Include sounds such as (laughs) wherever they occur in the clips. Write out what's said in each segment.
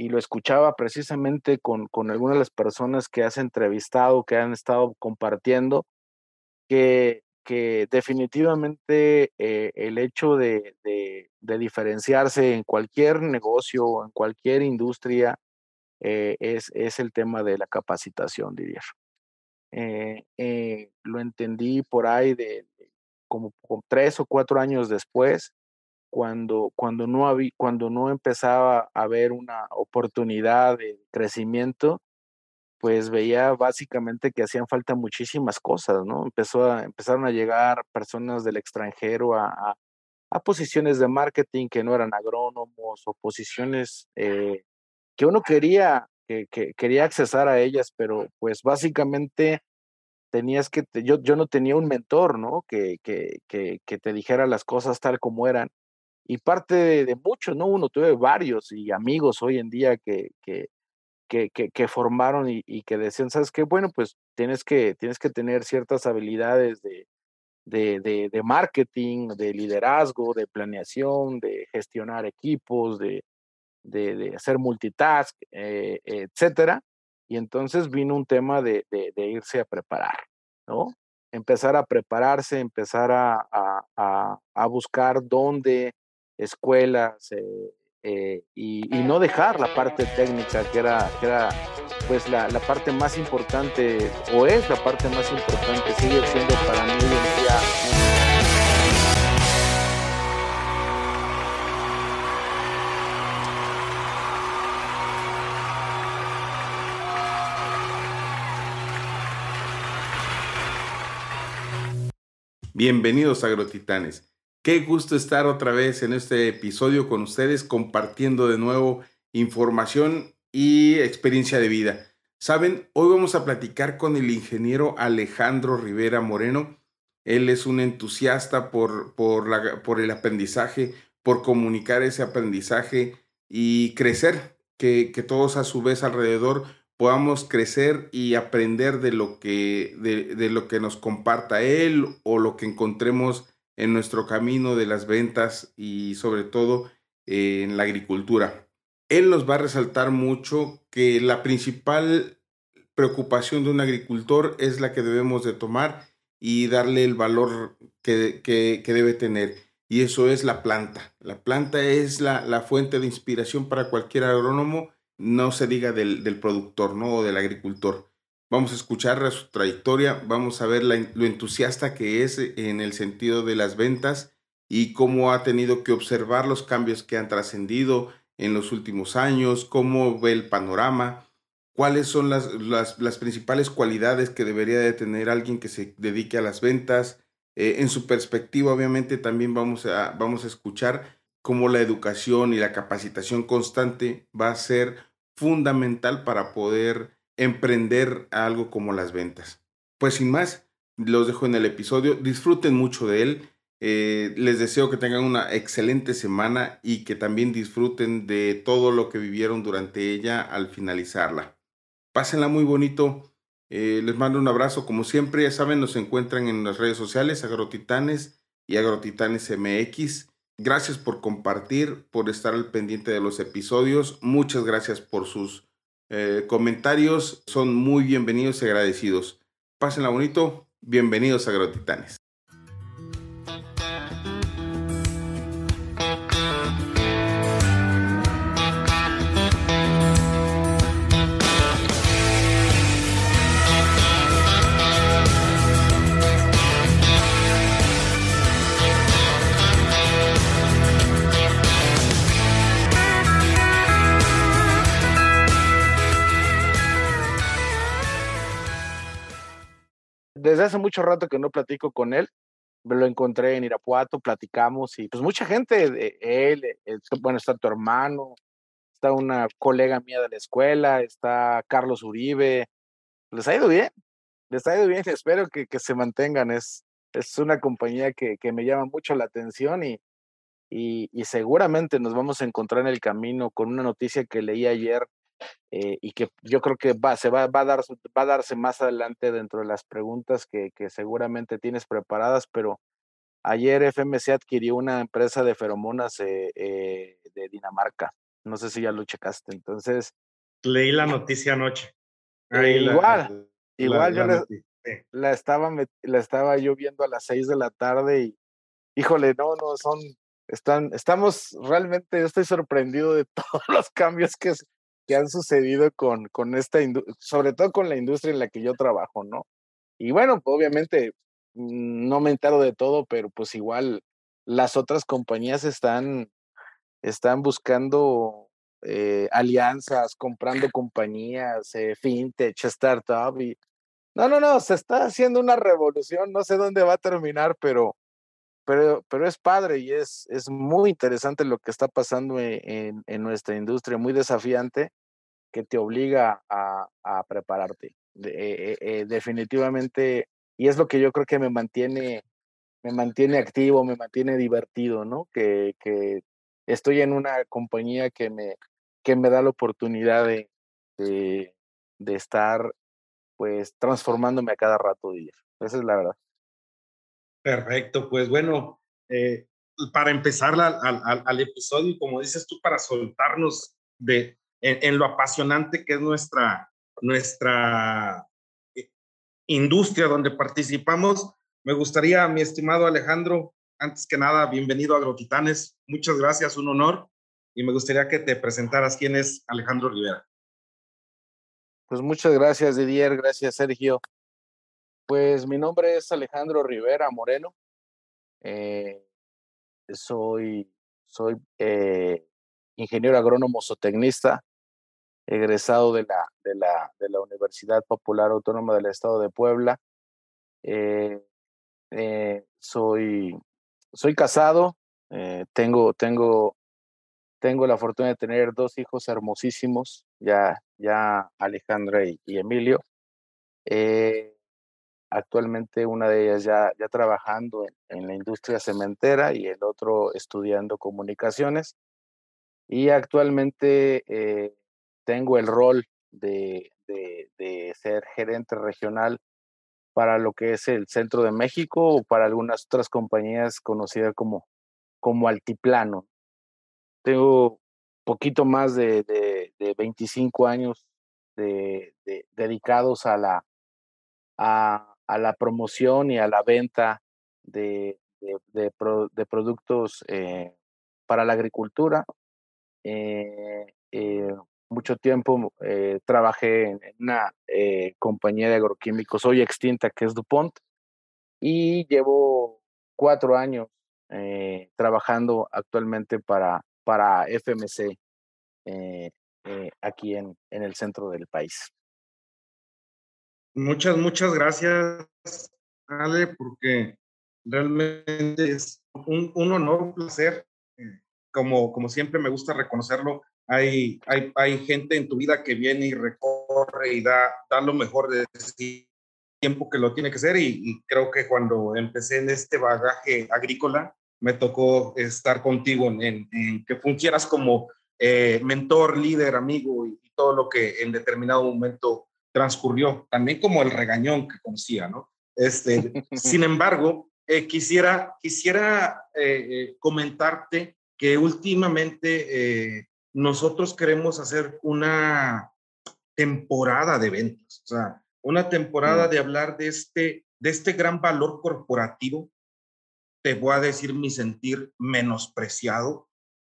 y lo escuchaba precisamente con, con algunas de las personas que has entrevistado, que han estado compartiendo, que, que definitivamente eh, el hecho de, de, diferenciarse en cualquier negocio, en cualquier industria, eh, es, es, el tema de la capacitación, diría. Eh, lo entendí por ahí de, como, tres o cuatro años después, cuando, cuando, no había, cuando no empezaba a haber una oportunidad de crecimiento, pues veía básicamente que hacían falta muchísimas cosas, ¿no? Empezó a, empezaron a llegar personas del extranjero a, a, posiciones de marketing que no eran agrónomos o posiciones eh, que uno quería, que, que, quería accesar a ellas, pero pues básicamente tenías que, yo, yo no tenía un mentor, ¿no? Que, que, que, te dijera las cosas tal como eran. Y parte de, muchos, ¿no? Uno tuve varios y amigos hoy en día que, que, que, que, formaron y, que decían, ¿sabes qué? Bueno, pues tienes que, tienes que tener ciertas habilidades de, de, de, marketing, de liderazgo, de planeación, de gestionar equipos, de, de hacer multitask, eh, etcétera. Y entonces vino un tema de, irse a preparar, ¿no? Empezar a prepararse, empezar a, a, a buscar dónde escuelas, eh, eh, y, no dejar la parte técnica que era, que era pues la, la, parte más importante o es la parte más importante, sigue siendo para mí hoy en día. Bienvenidos agrotitanes. Qué gusto estar otra vez en este episodio con ustedes compartiendo de nuevo información y experiencia de vida. Saben, hoy vamos a platicar con el ingeniero Alejandro Rivera Moreno. Él es un entusiasta por, por, el aprendizaje, por comunicar ese aprendizaje y crecer, que, que, todos a su vez alrededor podamos crecer y aprender de lo que, de, de lo que nos comparta él o lo que encontremos en nuestro camino de las ventas y sobre todo en la agricultura. Él nos va a resaltar mucho que la principal preocupación de un agricultor es la que debemos de tomar y darle el valor que, que, que debe tener. Y eso es la planta. La planta es la, la, fuente de inspiración para cualquier agrónomo, no se diga del, del productor, ¿no? O del agricultor. Vamos a escuchar su trayectoria, vamos a ver lo entusiasta que es en el sentido de las ventas y cómo ha tenido que observar los cambios que han trascendido en los últimos años, cómo ve el panorama, cuáles son las, principales cualidades que debería de tener alguien que se dedique a las ventas. Eh, en su perspectiva, obviamente, también vamos a, vamos a escuchar cómo la educación y la capacitación constante va a ser fundamental para poder emprender algo como las ventas. Pues sin más, los dejo en el episodio. Disfruten mucho de él. Eh, les deseo que tengan una excelente semana y que también disfruten de todo lo que vivieron durante ella al finalizarla. Pásenla muy bonito. Eh, les mando un abrazo. Como siempre, ya saben, nos encuentran en las redes sociales Agrotitanes y Agrotitanes MX. Gracias por compartir, por estar al pendiente de los episodios. Muchas gracias por sus eh, comentarios son muy bienvenidos y agradecidos. Pásenla bonito. Bienvenidos a Agrotitanes. Desde hace mucho rato que no platico con él. Me lo encontré en Irapuato, platicamos y pues mucha gente, él, bueno, está tu hermano, está una colega mía de la escuela, está Carlos Uribe. Les ha ido bien, les ha ido bien, espero que, que se mantengan. Es, es una compañía que, que me llama mucho la atención y, y, y, seguramente nos vamos a encontrar en el camino con una noticia que leí ayer eh, y que yo creo que va, se va, va, a dar, va a darse más adelante dentro de las preguntas que, que seguramente tienes preparadas, pero ayer FMC adquirió una empresa de feromonas eh, eh, de Dinamarca. No sé si ya lo checaste. Entonces. Leí la noticia anoche. igual, igual yo la, estaba, la estaba yo viendo a las seis de la tarde y, híjole, no, no, son, están, estamos realmente, estoy sorprendido de (laughs) todos los cambios que, que han sucedido con, con esta, sobre todo con la industria en la que yo trabajo, ¿no? Y bueno, pues, obviamente mm, no me entero de todo, pero pues igual las otras compañías están, están buscando eh, alianzas, comprando compañías, eh, fintech, startup y no, no, no, se está haciendo una revolución, no sé dónde va a terminar, pero, pero, pero es padre y es, es muy interesante lo que está pasando e, en, en nuestra industria, muy desafiante, que te obliga a, a prepararte. Eh, eh, definitivamente, y es lo que yo creo que me mantiene, me mantiene activo, me mantiene divertido, ¿no? Que, que estoy en una compañía que me, que me da la oportunidad de, de, de estar pues transformándome a cada rato día. Esa es la verdad. Perfecto, pues bueno, eh, para empezar al, al, al, episodio, como dices tú, para soltarnos de, en, lo apasionante que es nuestra, nuestra eh, industria donde participamos, me gustaría, mi estimado Alejandro, antes que nada, bienvenido a Agrotitanes. Muchas gracias, un honor. Y me gustaría que te presentaras quién es Alejandro Rivera. Pues muchas gracias, Didier. Gracias, Sergio. Pues mi nombre es Alejandro Rivera Moreno. Eh, soy soy eh, ingeniero agrónomo zootecnista, egresado de la, de, la, de la Universidad Popular Autónoma del Estado de Puebla. Eh, soy, soy casado, tengo, tengo tengo la fortuna de tener dos hijos hermosísimos, ya, ya Alejandra y, Emilio. Eh, actualmente una de ellas ya, ya trabajando en, la industria cementera y el otro estudiando comunicaciones. Y actualmente eh, tengo el rol de, de, ser gerente regional para lo que es el centro de México o para algunas otras compañías conocidas como, como Altiplano tengo poquito más de, de, 25 años de, dedicados a la, a, a, la promoción y a la venta de, productos eh, para la agricultura. Eh, eh, mucho tiempo trabajé en una compañía de agroquímicos hoy extinta que es DuPont y llevo cuatro años trabajando actualmente para, para FMC eh, eh, aquí en, en el centro del país. Muchas, muchas gracias, Ale, porque realmente es un, un honor, un placer. Eh, como, como siempre me gusta reconocerlo, hay, hay, hay gente en tu vida que viene y recorre y da, da lo mejor de sí tiempo que lo tiene que ser y, y, creo que cuando empecé en este bagaje agrícola, me tocó estar contigo en, que fungieras como eh, mentor, líder, amigo y, todo lo que en determinado momento transcurrió, también como el regañón que conocía, ¿no? Este, (laughs) sin embargo, eh, quisiera, quisiera eh, comentarte que últimamente nosotros queremos hacer una temporada de eventos, o sea, una temporada mm. de hablar de este, de este gran valor corporativo te voy a decir mi sentir menospreciado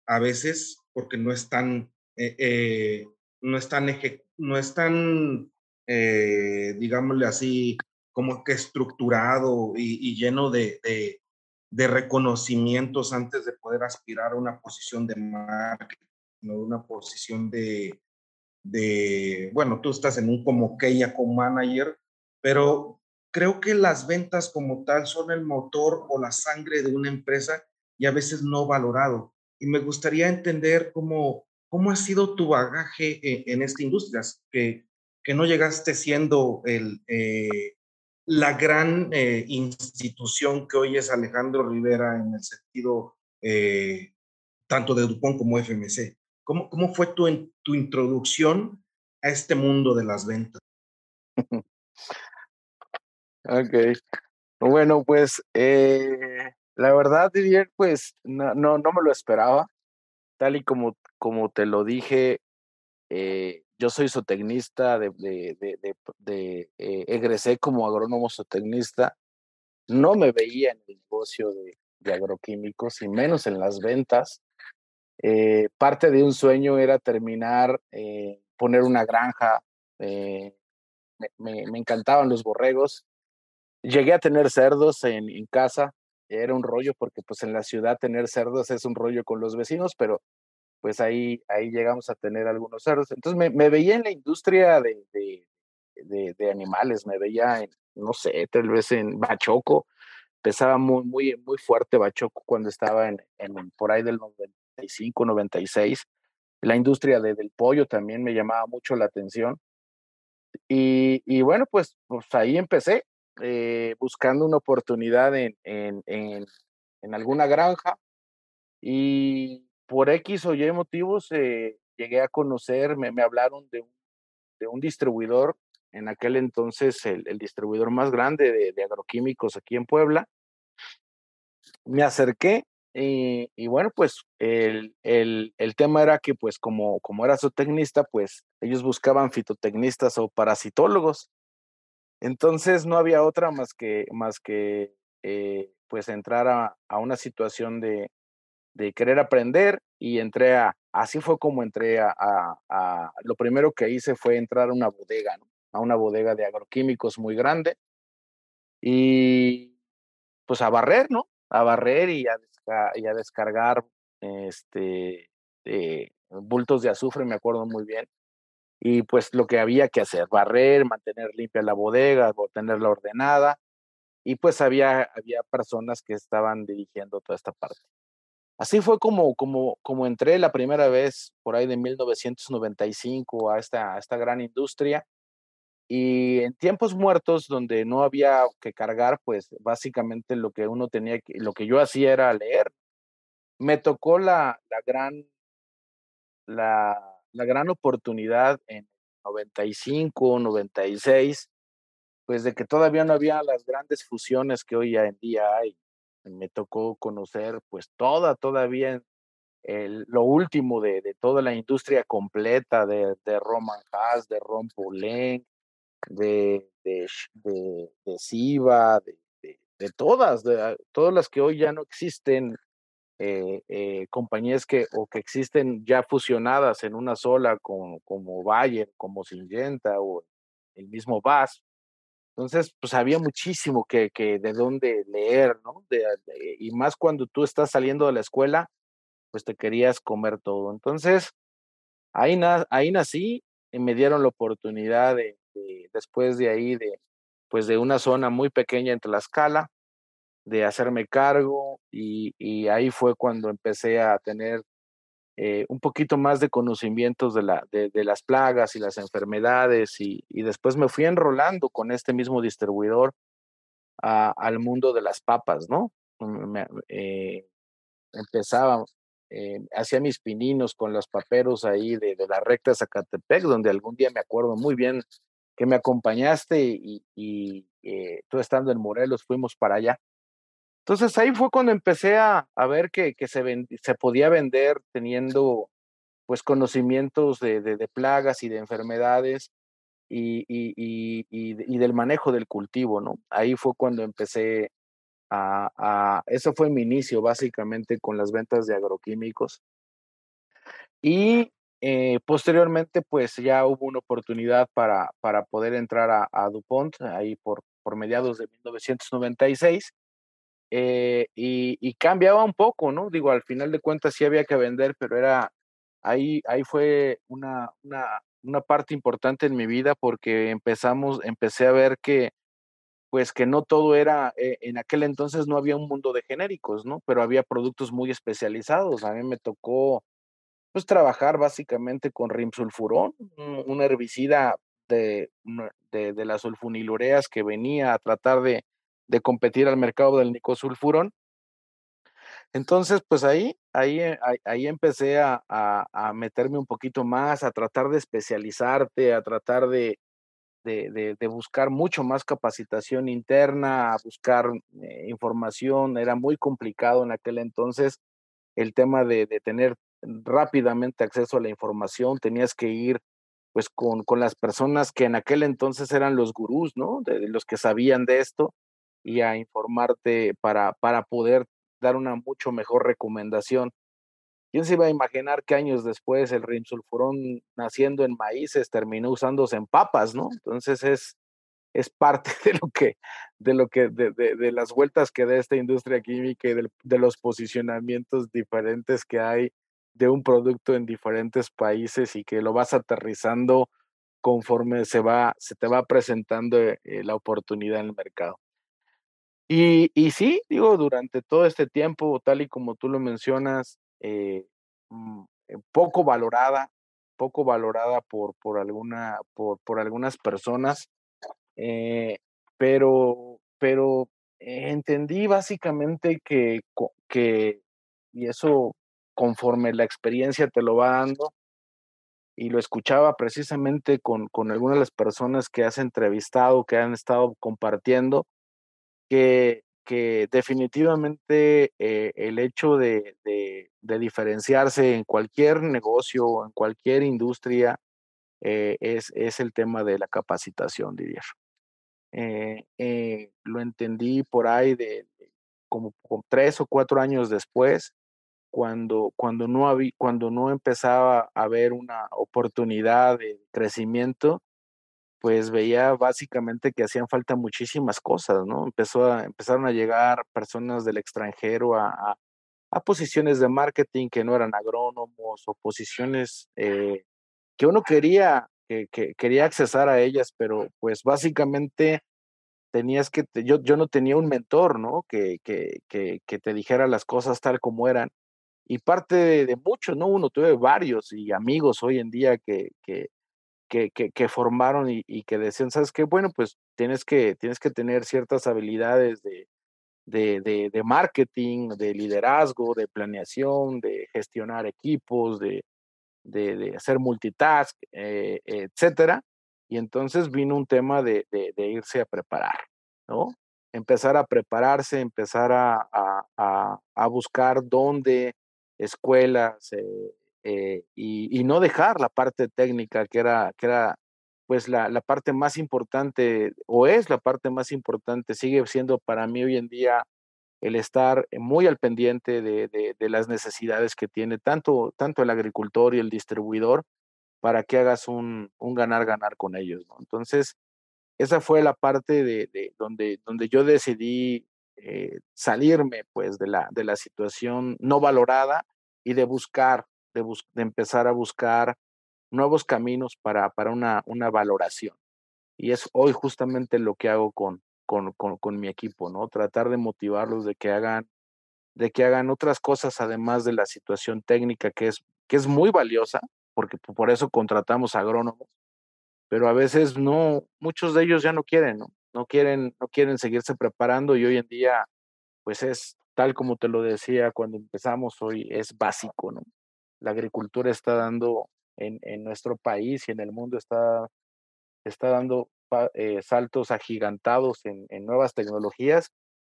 a veces porque no es tan, eh, eh, no es tan, no es tan eh, digámosle así, como que estructurado y, lleno de, de, reconocimientos antes de poder aspirar a una posición de marketing, una posición de, de, bueno, tú estás en un como que como manager, pero creo que las ventas como tal son el motor o la sangre de una empresa y a veces no valorado. Y me gustaría entender cómo, cómo ha sido tu bagaje en, esta industria, que, que no llegaste siendo el, eh, la gran eh, institución que hoy es Alejandro Rivera en el sentido eh, tanto de Dupont como FMC. ¿Cómo, cómo fue tu, tu introducción a este mundo de las ventas? Ok. Bueno, pues eh, la verdad, Didier, pues no, no, no me lo esperaba. tal y como, como te lo dije, eh, yo soy zootecnista, de, de, eh, egresé como agrónomo zootecnista. No me veía en el negocio de, agroquímicos y menos en las ventas. Eh, parte de un sueño era terminar, poner una granja. Me, me, encantaban los borregos. Llegué a tener cerdos en, en casa. Era un rollo porque pues en la ciudad tener cerdos es un rollo con los vecinos, pero pues ahí, ahí llegamos a tener algunos cerdos. Entonces me, veía en la industria de, de, animales, me veía en, no sé, tal vez en Bachoco, pesaba muy, muy, muy fuerte Bachoco cuando estaba en, en por ahí del 95, 96. La industria del pollo también me llamaba mucho la atención. Y, bueno, pues, pues ahí empecé, eh, buscando una oportunidad en, en, en, alguna granja. Y por X o Y motivos eh, llegué a conocer, me, me hablaron de un, de un, distribuidor, en aquel entonces el, distribuidor más grande de, de, agroquímicos aquí en Puebla. Me acerqué y, y bueno, pues el, el, el, tema era que pues como, como era zootecnista, pues ellos buscaban fitotecnistas o parasitólogos. Entonces no había otra más que, más que eh, pues entrar a, a una situación de, de querer aprender y entré a, así fue como entré a, a, lo primero que hice fue entrar a una bodega, ¿no? a una bodega de agroquímicos muy grande y pues a barrer, ¿no? A barrer y a, y a descargar este, eh, bultos de azufre, me acuerdo muy bien. Y pues lo que había que hacer, barrer, mantener limpia la bodega, tenerla ordenada. Y pues había, había personas que estaban dirigiendo toda esta parte. Así fue como, como, como entré la primera vez por ahí de 1995 a esta, a esta gran industria. Y en tiempos muertos, donde no había que cargar, pues básicamente lo que uno tenía que, lo que yo hacía era leer. Me tocó la, la gran, la, la gran oportunidad en 95, 96, pues de que todavía no había las grandes fusiones que hoy en día hay me tocó conocer pues toda, todavía el, lo último de, de, toda la industria completa de, de Roman Haas, de Ron Poulenc, de, de, de, de Siva, de, de, todas, de todas las que hoy ya no existen, eh, eh, compañías que o que existen ya fusionadas en una sola, como, como Bayer, como Syngenta o el mismo VAS, entonces, pues había muchísimo que, que de dónde leer, ¿no? y más cuando tú estás saliendo de la escuela, pues te querías comer todo. Entonces, ahí, ahí nací y me dieron la oportunidad de, después de ahí, de, pues de una zona muy pequeña en Tlaxcala, de hacerme cargo y, ahí fue cuando empecé a tener eh, un poquito más de conocimientos de, la, de, las plagas y las enfermedades y, después me fui enrolando con este mismo distribuidor al mundo de las papas, ¿no? Eh, empezaba, eh, hacía mis pininos con los paperos ahí de, la recta Zacatepec, donde algún día me acuerdo muy bien que me acompañaste y, y tú estando en Morelos fuimos para allá. Entonces ahí fue cuando empecé a, a ver que, que se, se podía vender teniendo pues conocimientos de, de, plagas y de enfermedades y, y, y, y, del manejo del cultivo, ¿no? Ahí fue cuando empecé a, a, eso fue mi inicio básicamente con las ventas de agroquímicos. Y eh, posteriormente, pues ya hubo una oportunidad para, para poder entrar a, DuPont, ahí por, por mediados de 1996 eh, y, cambiaba un poco, ¿no? Digo, al final de cuentas sí había que vender, pero era, ahí, ahí fue una, una, una parte importante en mi vida porque empezamos, empecé a ver que, pues que no todo era, eh, en aquel entonces no había un mundo de genéricos, ¿no? Pero había productos muy especializados. A mí me tocó, pues, trabajar básicamente con rimsulfurón, un, herbicida de, de, de las sulfonilureas que venía a tratar de, de competir al mercado del nicosulfurón. Entonces, pues ahí, ahí, eh, ahí, empecé a, a, meterme un poquito más, a tratar de especializarte, a tratar de, de, de, buscar mucho más capacitación interna, a buscar eh, información. Era muy complicado en aquel entonces el tema de, de, tener rápidamente acceso a la información, tenías que ir pues con, con las personas que en aquel entonces eran los gurús, ¿no? De, los que sabían de esto y a informarte para, para poder dar una mucho mejor recomendación. ¿Quién se iba a imaginar que años después el rimsulfurón naciendo en maíces terminó usándose en papas, ¿no? Entonces es, es parte (laughs) de lo que, de lo que, de, de, las vueltas que da esta industria química y de, los posicionamientos diferentes que hay de un producto en diferentes países y que lo vas aterrizando conforme se va, se te va presentando eh, la oportunidad en el mercado. Y, y, sí, digo, durante todo este tiempo, tal y como tú lo mencionas, eh, mm, eh, poco valorada, poco valorada por, por, alguna, por, por algunas personas, eh, pero, pero entendí básicamente que, que, y eso conforme la experiencia te lo va dando, y lo escuchaba precisamente con, con algunas de las personas que has entrevistado, que han estado compartiendo, que que definitivamente eh, el hecho de, diferenciarse en cualquier negocio, en cualquier industria, eh, es, es, el tema de la capacitación, diría. Eh, lo entendí por ahí de, como, tres o cuatro años después, cuando, cuando, no había, cuando no empezaba a haber una oportunidad de crecimiento, pues veía básicamente que hacían falta muchísimas cosas, ¿no? Empezó a, empezaron a llegar personas del extranjero a, a, posiciones de marketing que no eran agrónomos o posiciones eh, que uno quería, que, que, quería accesar a ellas, pero pues básicamente tenías que, yo, yo no tenía un mentor, ¿no? Que, que, que, que te dijera las cosas tal como eran. Y parte de, muchos, ¿no? Uno tuve varios y amigos hoy en día que, que, que, que, formaron y, que decían, ¿sabes qué? Bueno, pues tienes que, tienes que tener ciertas habilidades de, de, de, de marketing, de liderazgo, de planeación, de gestionar equipos, de, de hacer multitask, eh, etcétera. Y entonces vino un tema de, irse a preparar, ¿no? Empezar a prepararse, empezar a, a, a buscar dónde escuelas, eh, eh, y, no dejar la parte técnica, que era, que era pues la, la, parte más importante, o es la parte más importante, sigue siendo para mí hoy en día el estar muy al pendiente de, de, las necesidades que tiene tanto, tanto el agricultor y el distribuidor para que hagas un, ganar-ganar con ellos. Entonces, esa fue la parte de, de donde, donde yo decidí eh, salirme pues de la, de la situación no valorada y de buscar de, empezar a buscar nuevos caminos para, para una, una valoración. Y es hoy justamente lo que hago con, con, con, mi equipo, ¿no? Tratar de motivarlos de que hagan, de que hagan otras cosas además de la situación técnica que es, que es muy valiosa, porque por eso contratamos agrónomos, pero a veces no, muchos de ellos ya no quieren, ¿no? No quieren, no quieren seguirse preparando y hoy en día, pues es tal como te lo decía cuando empezamos hoy, es básico, ¿no? la agricultura está dando en, en nuestro país y en el mundo está, está dando eh, saltos agigantados en, en, nuevas tecnologías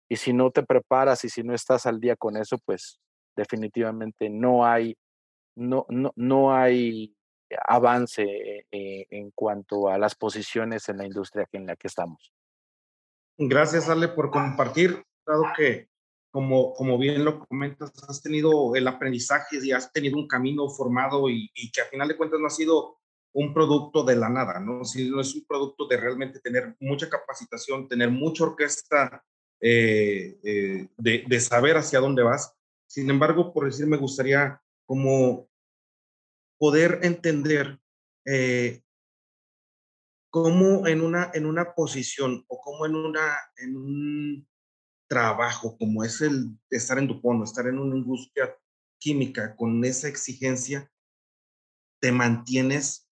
y si no te preparas y si no estás al día con eso, pues definitivamente no hay, no, no, no hay avance eh, en cuanto a las posiciones en la industria en la que estamos. Gracias, Ale, por compartir, dado que como, como bien lo comentas, has tenido el aprendizaje y has tenido un camino formado y, que al final de cuentas no ha sido un producto de la nada, ¿no? Sino es un producto de realmente tener mucha capacitación, tener mucha orquesta eh, eh, de, de, saber hacia dónde vas. Sin embargo, por decir, me gustaría como poder entender eh, cómo en una, en una posición o cómo en, una, en un trabajo como es el estar en Dupont, estar en una industria química con esa exigencia, te mantienes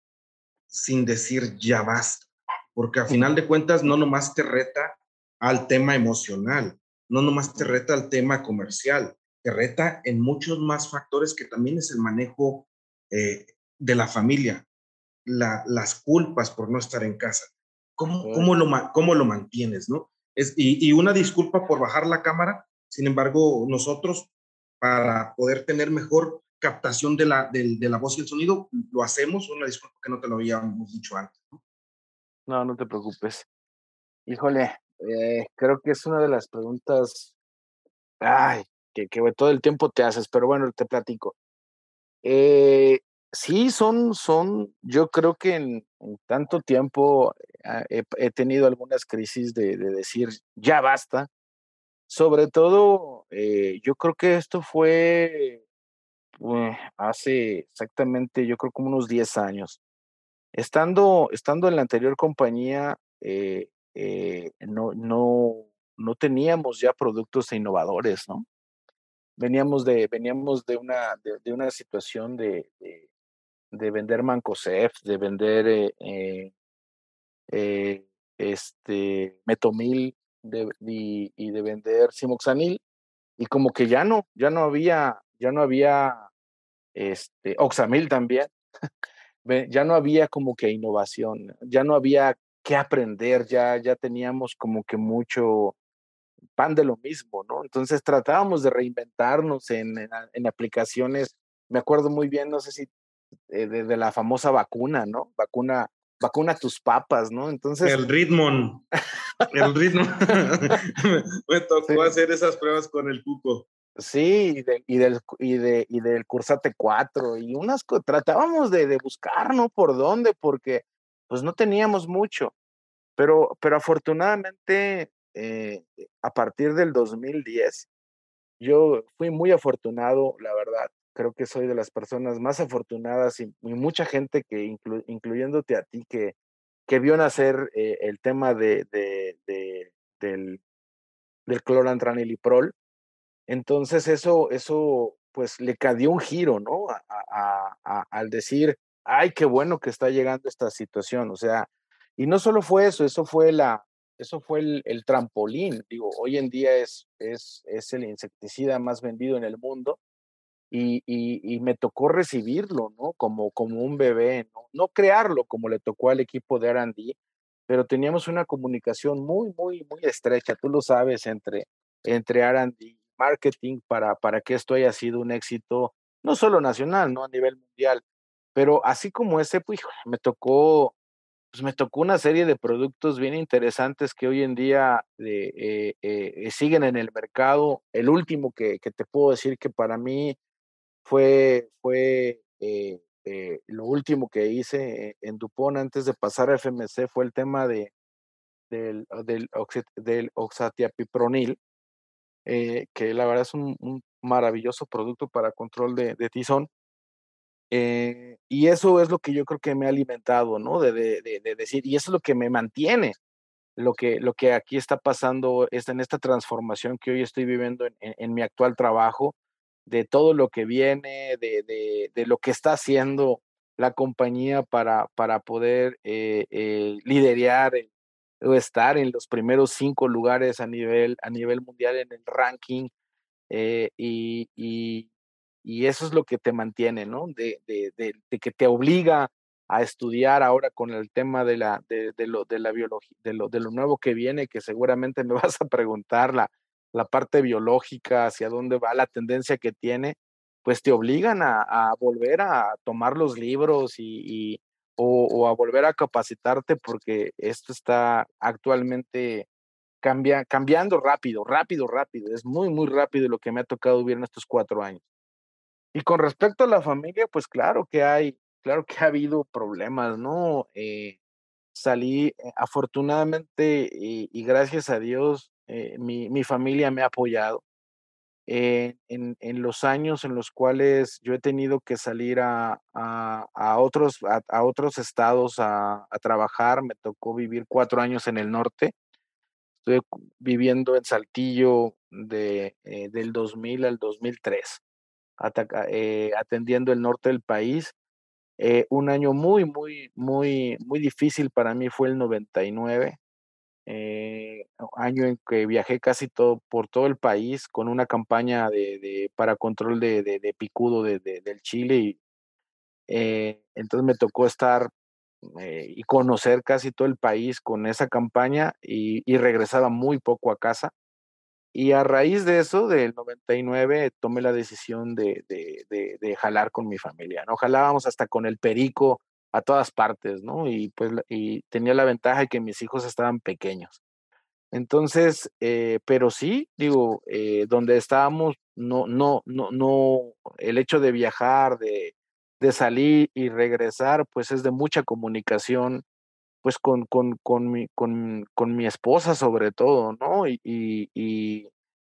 sin decir ya basta, porque a final de cuentas no nomás te reta al tema emocional, no nomás te reta al tema comercial, te reta en muchos más factores que también es el manejo eh, de la familia, las culpas por no estar en casa. ¿Cómo, cómo, lo, ¿Cómo lo mantienes, no? y, una disculpa por bajar la cámara, sin embargo, nosotros, para poder tener mejor captación de la, de, la voz y el sonido, lo hacemos. Una disculpa que no te lo habíamos dicho antes. No, no, te preocupes. Híjole, eh, creo que es una de las preguntas, ay, que, que todo el tiempo te haces, pero bueno, te platico. Eh, sí, son, son, yo creo que en, tanto tiempo eh, he, tenido algunas crisis de, decir, ya basta. Sobre todo, eh, yo creo que esto fue hace exactamente, yo creo como unos 10 años. Estando, estando en la anterior compañía, no, no, no teníamos ya productos innovadores, ¿no? veníamos de, veníamos de, una, de, una situación de, de, vender Mancosef, de vender eh, eh, eh, este, Metomil y, de vender Simoxanil, y como que ya no, ya no había, ya no había este, Oxamil también, ya no había como que innovación, ya no había que aprender, ya, ya teníamos como que mucho, pan de lo mismo, ¿no? Entonces tratábamos de reinventarnos en, en, aplicaciones. Me acuerdo muy bien, no sé si eh, de, la famosa vacuna, ¿no? Vacuna, vacuna tus papas, ¿no? Entonces. El ritmo. El ritmo. (laughs) me, tocó hacer esas pruebas con el cuco. Sí, y, de, y, del, y, de, y del Cursate 4, y unas tratábamos de, de buscar, ¿no? Por dónde, porque pues no teníamos mucho. Pero, pero afortunadamente eh, a partir del 2010, yo fui muy afortunado, la verdad. Creo que soy de las personas más afortunadas y, mucha gente que, incluyéndote a ti, que, que vio nacer eh, el tema de, de, del, clorantraniliprol. Entonces eso, eso pues le cadió un giro, ¿no? al decir, ay, qué bueno que está llegando esta situación. O sea, y no solo fue eso, eso fue la, eso fue el, trampolín. Digo, hoy en día es, es, es, el insecticida más vendido en el mundo y, y, me tocó recibirlo, ¿no? Como, como un bebé, ¿no? No crearlo como le tocó al equipo de R&D, pero teníamos una comunicación muy, muy, muy estrecha, tú lo sabes, entre, entre R&D marketing para, para que esto haya sido un éxito, no solo nacional, ¿no? A nivel mundial. Pero así como ese, pues, me tocó pues me tocó una serie de productos bien interesantes que hoy en día eh, eh, siguen en el mercado. El último que, te puedo decir que para mí fue, fue eh, lo último que hice en Dupont antes de pasar a FMC fue el tema de, del, del, del oxatiapipronil, que la verdad es un, maravilloso producto para control de, tizón. Eh, y eso es lo que yo creo que me ha alimentado, ¿no? De, de, decir, y eso es lo que me mantiene, lo que, lo que aquí está pasando es en esta transformación que hoy estoy viviendo en, en, mi actual trabajo, de todo lo que viene, de, lo que está haciendo la compañía para, para poder eh, eh, liderar o estar en los primeros cinco lugares a nivel, a nivel mundial en el ranking. y, y eso es lo que te mantiene, ¿no? De, de, de, que te obliga a estudiar ahora con el tema de la, de, lo, de la biología, de lo, de lo nuevo que viene, que seguramente me (laughs) vas a preguntar la, la parte biológica, hacia dónde va la tendencia que tiene, pues te obligan a, volver a tomar los libros y, o, a volver a capacitarte porque esto está actualmente cambia, cambiando rápido, rápido, rápido. Es muy, muy rápido lo que me ha tocado vivir en estos cuatro años. Y con respecto a la familia, pues claro que hay, claro que ha habido problemas, ¿no? Eh, salí, eh, afortunadamente y, gracias a Dios, eh, mi, mi, familia me ha apoyado. en, en, los años en los cuales yo he tenido que salir a, a, a otros, a, otros estados a, trabajar, me tocó vivir cuatro años en el norte. Estuve viviendo en Saltillo de, del 2000 al 2003 eh, atendiendo el norte del país. Eh, un año muy, muy, muy, muy difícil para mí fue el 99, eh, año en que viajé casi todo, por todo el país con una campaña de, para control de, de, picudo del Chile. Y, entonces me tocó estar y conocer casi todo el país con esa campaña y, y regresaba muy poco a casa y a raíz de eso, del 99, tomé la decisión de, de, de, jalar con mi familia, ¿no? Jalábamos hasta con el perico a todas partes, ¿no? Y pues y tenía la ventaja de que mis hijos estaban pequeños. Entonces, eh, pero sí, digo, eh, donde estábamos, no, no, no, no, el hecho de viajar, de, de salir y regresar, pues es de mucha comunicación, pues con, con, con, mi, con, con mi esposa sobre todo, ¿no? Y, y,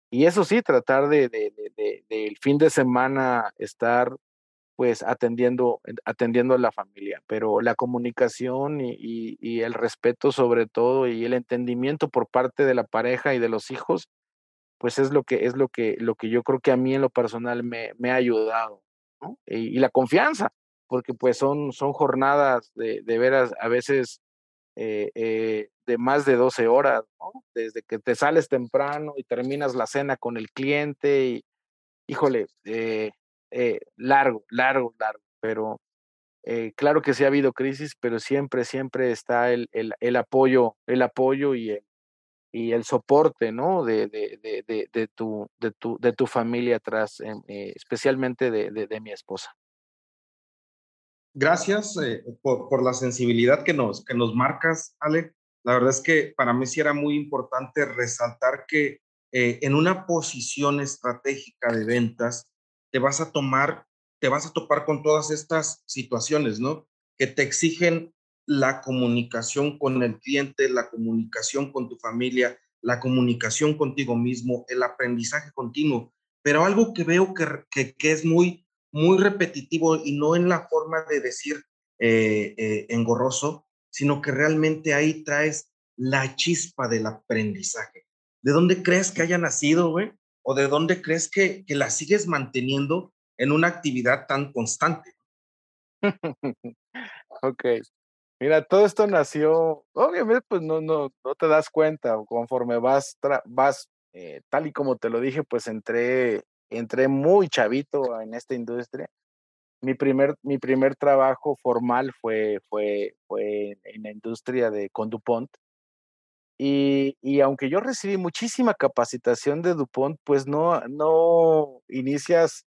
y, eso sí, tratar de, de, de, de, el fin de semana estar pues atendiendo, atendiendo a la familia, pero la comunicación y, y, el respeto sobre todo y el entendimiento por parte de la pareja y de los hijos, pues es lo que, es lo que, lo que yo creo que a mí en lo personal me, me ha ayudado, ¿no? y, la confianza, porque pues son, son jornadas de, de veras a veces eh, eh, de más de 12 horas. Desde que te sales temprano y terminas la cena con el cliente y, híjole, eh, eh, largo, largo, largo, pero eh, claro que sí ha habido crisis, pero siempre, siempre está el, el, el apoyo, el apoyo y el, y el soporte, ¿no? De, de, de, de, tu, de, tu, de tu familia atrás, eh, especialmente de, de, mi esposa. Gracias eh, por, por, la sensibilidad que nos, que nos marcas, Ale. La verdad es que para mí sí era muy importante resaltar que eh, en una posición estratégica de ventas, te vas a tomar, te vas a topar con todas estas situaciones, ¿no? Que te exigen la comunicación con el cliente, la comunicación con tu familia, la comunicación contigo mismo, el aprendizaje continuo. Pero algo que veo que, que, es muy, muy repetitivo y no en la forma de decir eh, eh, engorroso, sino que realmente ahí traes la chispa del aprendizaje. ¿De dónde crees que haya nacido, güey? O de dónde crees que, la sigues manteniendo en una actividad tan constante? (laughs) ok. Mira, todo esto nació, obviamente, pues no, no, no te das cuenta, conforme vas, vas eh, tal y como te lo dije, pues entré, entré muy chavito en esta industria. Mi primer, mi primer trabajo formal fue, fue, fue en la industria de Condupont. Y, y, aunque yo recibí muchísima capacitación de DuPont, pues no, no inicias,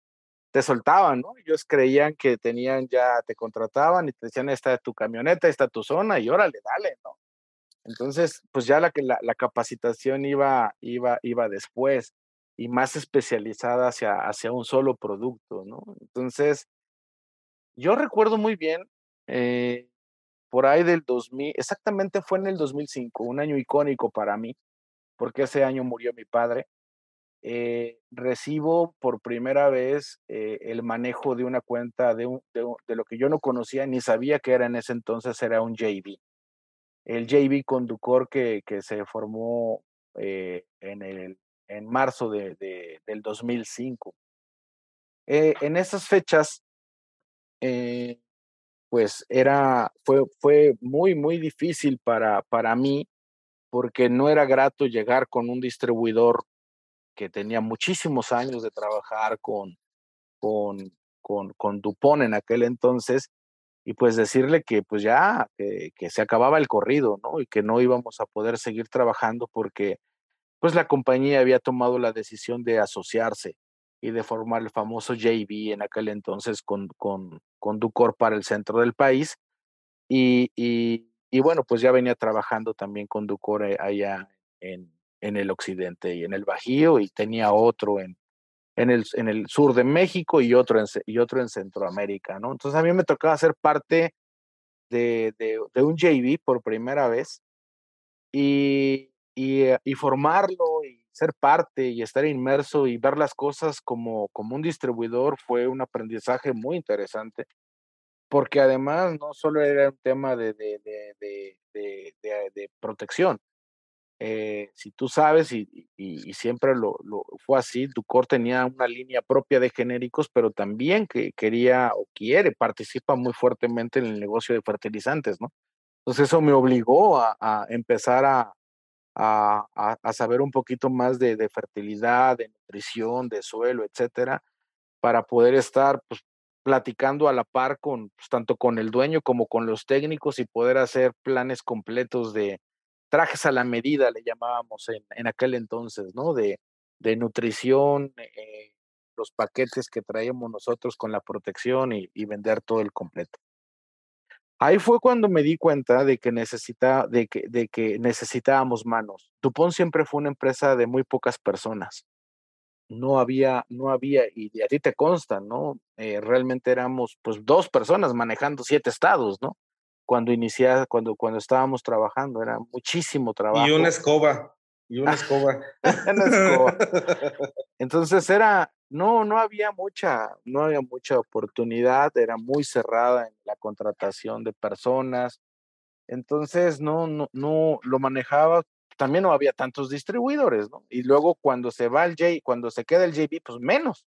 te soltaban, ¿no? Ellos creían que tenían ya, te contrataban y te decían, esta es tu camioneta, esta es tu zona y órale, dale, ¿no? Entonces, pues ya la, la, la capacitación iba, iba, iba después y más especializada hacia, hacia un solo producto, ¿no? Entonces, yo recuerdo muy bien, eh, por ahí del 2000, exactamente fue en el 2005, un año icónico para mí, porque ese año murió mi padre. Eh, recibo por primera vez eh, el manejo de una cuenta de, un, de, lo que yo no conocía ni sabía que era en ese entonces, era un JV. El JV Conducor que, que se formó eh, en, el, en marzo de, de del 2005. Eh, en esas fechas, pues era, fue, fue muy, muy difícil para, para mí porque no era grato llegar con un distribuidor que tenía muchísimos años de trabajar con, con, con, Dupont en aquel entonces y pues decirle que pues ya, que, se acababa el corrido, ¿no? Y que no íbamos a poder seguir trabajando porque pues la compañía había tomado la decisión de asociarse y de formar el famoso JV en aquel entonces con, con, con Ducor para el centro del país. Y, y, bueno, pues ya venía trabajando también con Ducor eh, allá en, en el occidente y en el Bajío y tenía otro en, en, el, en el sur de México y otro en, y otro en Centroamérica, ¿no? Entonces a mí me tocaba ser parte de, de, un JV por primera vez y, y, eh, formarlo ser parte y estar inmerso y ver las cosas como, como un distribuidor fue un aprendizaje muy interesante, porque además no solo era un tema de, de, de, protección. Eh, si tú sabes, y, y, y siempre lo, lo, fue así, Ducor tenía una línea propia de genéricos, pero también que quería o quiere, participa muy fuertemente en el negocio de fertilizantes, ¿no? Entonces eso me obligó a, a empezar a, a, a, a, saber un poquito más de, de, fertilidad, de nutrición, de suelo, etcétera, para poder estar pues, platicando a la par con pues, tanto con el dueño como con los técnicos y poder hacer planes completos de trajes a la medida, le llamábamos en, en aquel entonces, ¿no? De, de nutrición, eh, los paquetes que traíamos nosotros con la protección y, vender todo el completo. Ahí fue cuando me di cuenta de que, necesita, de que, de que necesitábamos manos. Dupont siempre fue una empresa de muy pocas personas. No había, no había, y a ti te consta, ¿no? Eh, realmente éramos pues dos personas manejando siete estados, ¿no? Cuando iniciaba, cuando, cuando estábamos trabajando, era muchísimo trabajo. Y una escoba. Y una escoba. (laughs) una escoba. (laughs) Entonces era, no, no había mucha, no había mucha oportunidad, era muy cerrada en la contratación de personas. Entonces no, no, no lo manejaba, también no había tantos distribuidores. Y luego cuando se va el J, cuando se queda el JB, pues menos.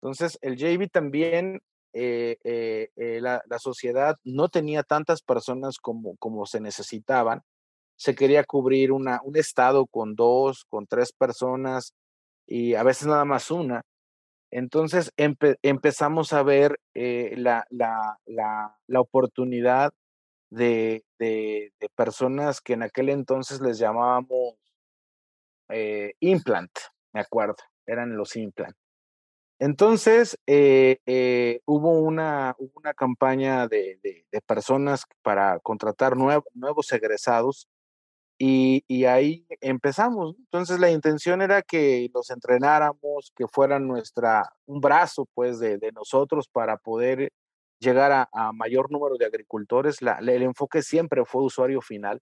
Entonces el JB también, eh, eh, eh, la, la, sociedad no tenía tantas personas como, como se necesitaban se quería cubrir una, un estado con dos, con tres personas y a veces nada más una. Entonces empezamos a ver eh, la, la, la, oportunidad de, de, personas que en aquel entonces les llamábamos eh, implant, me acuerdo, eran los implant. Entonces eh, hubo una, una campaña de, de, personas para contratar nuevos egresados y, ahí empezamos. Entonces la intención era que los entrenáramos, que fueran nuestra, un brazo pues de, nosotros para poder llegar a, mayor número de agricultores. La, el enfoque siempre fue usuario final.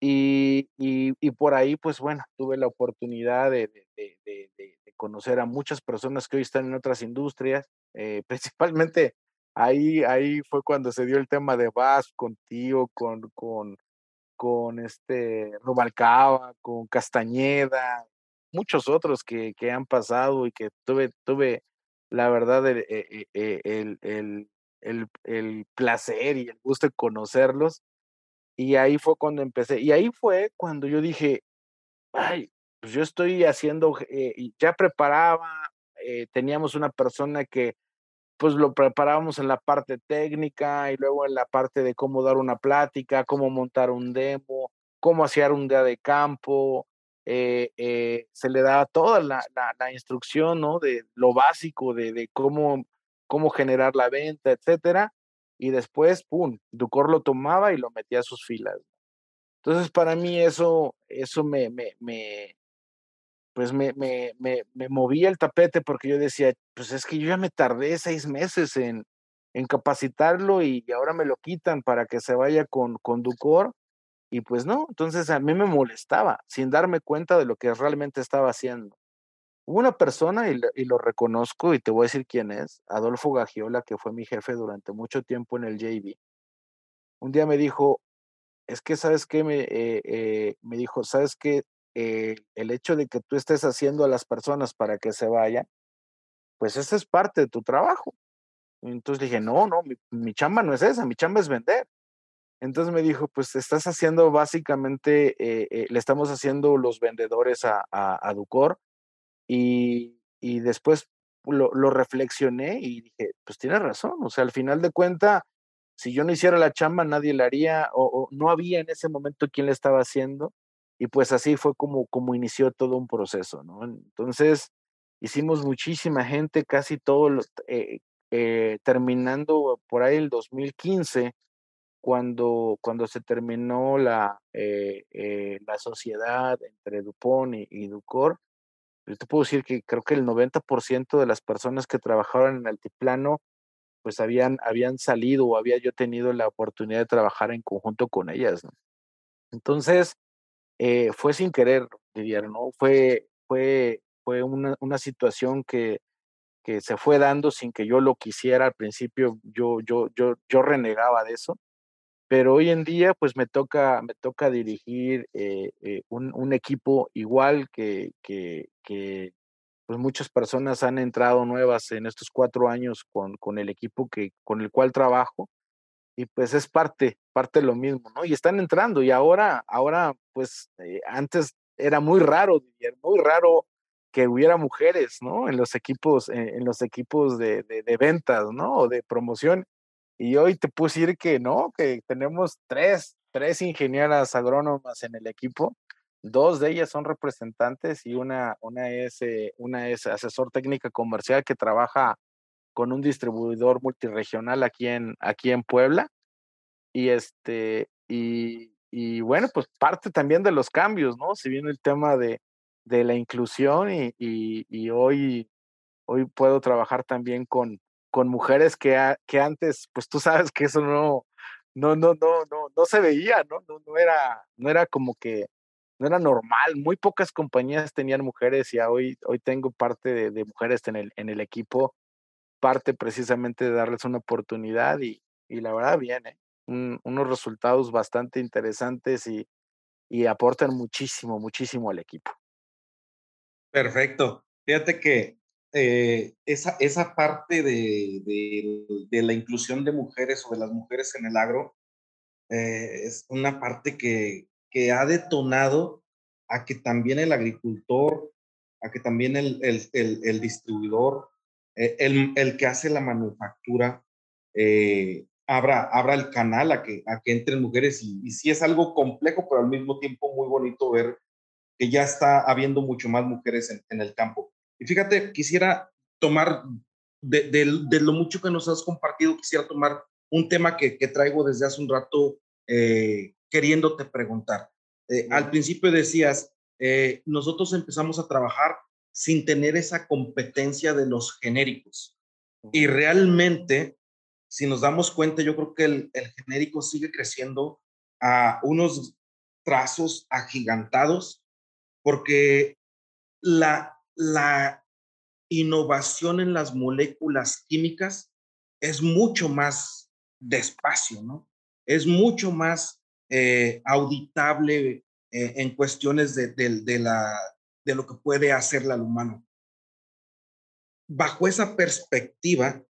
Y, y, por ahí, pues bueno, tuve la oportunidad de, de, conocer a muchas personas que hoy están en otras industrias, eh, (laughs) principalmente ahí, ahí fue cuando se dio el tema de VAS contigo, con, con, con este Rubalcaba, con Castañeda, muchos otros que, que, han pasado y que tuve, tuve la verdad, el, eh, eh, el, el, el, placer y el gusto de conocerlos. Y ahí fue cuando empecé. Y ahí fue cuando yo dije, ay, pues yo estoy haciendo, eh, ya preparaba, teníamos una persona que pues lo preparábamos en la parte técnica y luego en la parte de cómo dar una plática, cómo montar un demo, cómo hacer un día de campo. Eh, eh, se le da toda la, la, instrucción, ¿no? De lo básico, de, de, cómo, cómo generar la venta, etcétera. Y después, pum, Ducor lo tomaba y lo metía a sus filas. Entonces, para mí eso, eso me, me, pues me, me, me, movía el tapete porque yo decía, pues es que yo ya me tardé seis meses en, en capacitarlo y ahora me lo quitan para que se vaya con, con Ducor. Y pues no, entonces a mí me molestaba sin darme cuenta de lo que realmente estaba haciendo. Una persona, y, lo reconozco, y te voy a decir quién es, Adolfo Gagiola, que fue mi jefe durante mucho tiempo en el JV. Un día me dijo, es que, ¿sabes qué? Me, eh, eh, me dijo, ¿sabes qué? Eh, el hecho de que tú estés haciendo a las personas para que se vayan, pues esa es parte de tu trabajo. Entonces dije, no, no, mi, chamba no es esa, mi chamba es vender. Entonces me dijo, pues estás haciendo básicamente, eh, eh, le estamos haciendo los vendedores a, a, Ducor y, y después lo, lo, reflexioné y dije, pues tienes razón, o sea, al final de cuenta, si yo no hiciera la chamba, nadie la haría o, o no había en ese momento quien le estaba haciendo y pues así fue como, como inició todo un proceso, ¿no? Entonces, hicimos muchísima gente, casi todo, eh, eh, terminando por ahí el 2015, cuando, cuando se terminó la, eh, la sociedad entre Dupont y, Ducor, yo te puedo decir que creo que el 90% de las personas que trabajaron en Altiplano, pues habían, habían salido o había yo tenido la oportunidad de trabajar en conjunto con ellas, ¿no? Entonces, eh, fue sin querer, diría, ¿no? Fue, fue, fue una, una situación que, que, se fue dando sin que yo lo quisiera. Al principio yo, yo, yo, yo renegaba de eso, pero hoy en día pues me toca, me toca dirigir eh, eh, un, un, equipo igual que, que, que, pues muchas personas han entrado nuevas en estos cuatro años con, con el equipo que, con el cual trabajo y pues es parte, parte de lo mismo, ¿no? Y están entrando y ahora, ahora, pues eh, antes era muy raro, muy raro que hubiera mujeres, ¿no? En los equipos, en, los equipos de, de, ventas, ¿no? O de promoción. Y hoy te puedo decir que no, que tenemos tres, tres ingenieras agrónomas en el equipo Dos de ellas son representantes y una, una, es, eh, una es asesor técnica comercial que trabaja con un distribuidor multiregional aquí en, aquí en Puebla. Y, este, y, y bueno, pues parte también de los cambios, ¿no? Si viene el tema de, de la inclusión y, y, hoy, hoy puedo trabajar también con, con mujeres que, que antes, pues tú sabes que eso no, no, no, no, no, no se veía, ¿no? No, no, era, no era como que, no era normal. Muy pocas compañías tenían mujeres y hoy, hoy tengo parte de, mujeres en el, en el equipo, parte precisamente de darles una oportunidad y, y la verdad viene unos resultados bastante interesantes y, y aportan muchísimo, muchísimo al equipo. Perfecto. Fíjate que eh, esa, esa parte de, de, la inclusión de mujeres o de las mujeres en el agro eh, es una parte que, que, ha detonado a que también el agricultor, a que también el, el, distribuidor, eh, el, el, que hace la manufactura, abra, abra el canal a que, a que entren mujeres y, y sí es algo complejo, pero al mismo tiempo muy bonito ver que ya está habiendo mucho más mujeres en, el campo. Y fíjate, quisiera tomar, de, lo mucho que nos has compartido, quisiera tomar un tema que, traigo desde hace un rato eh, queriéndote preguntar. Eh, al principio decías, eh, nosotros empezamos a trabajar sin tener esa competencia de los genéricos. Y realmente, si nos damos cuenta, yo creo que el, el genérico sigue creciendo a unos trazos agigantados porque la, la innovación en las moléculas químicas es mucho más despacio, ¿no? Es mucho más eh, auditable eh, en cuestiones de, de, la, de lo que puede hacer el humano. Bajo esa perspectiva,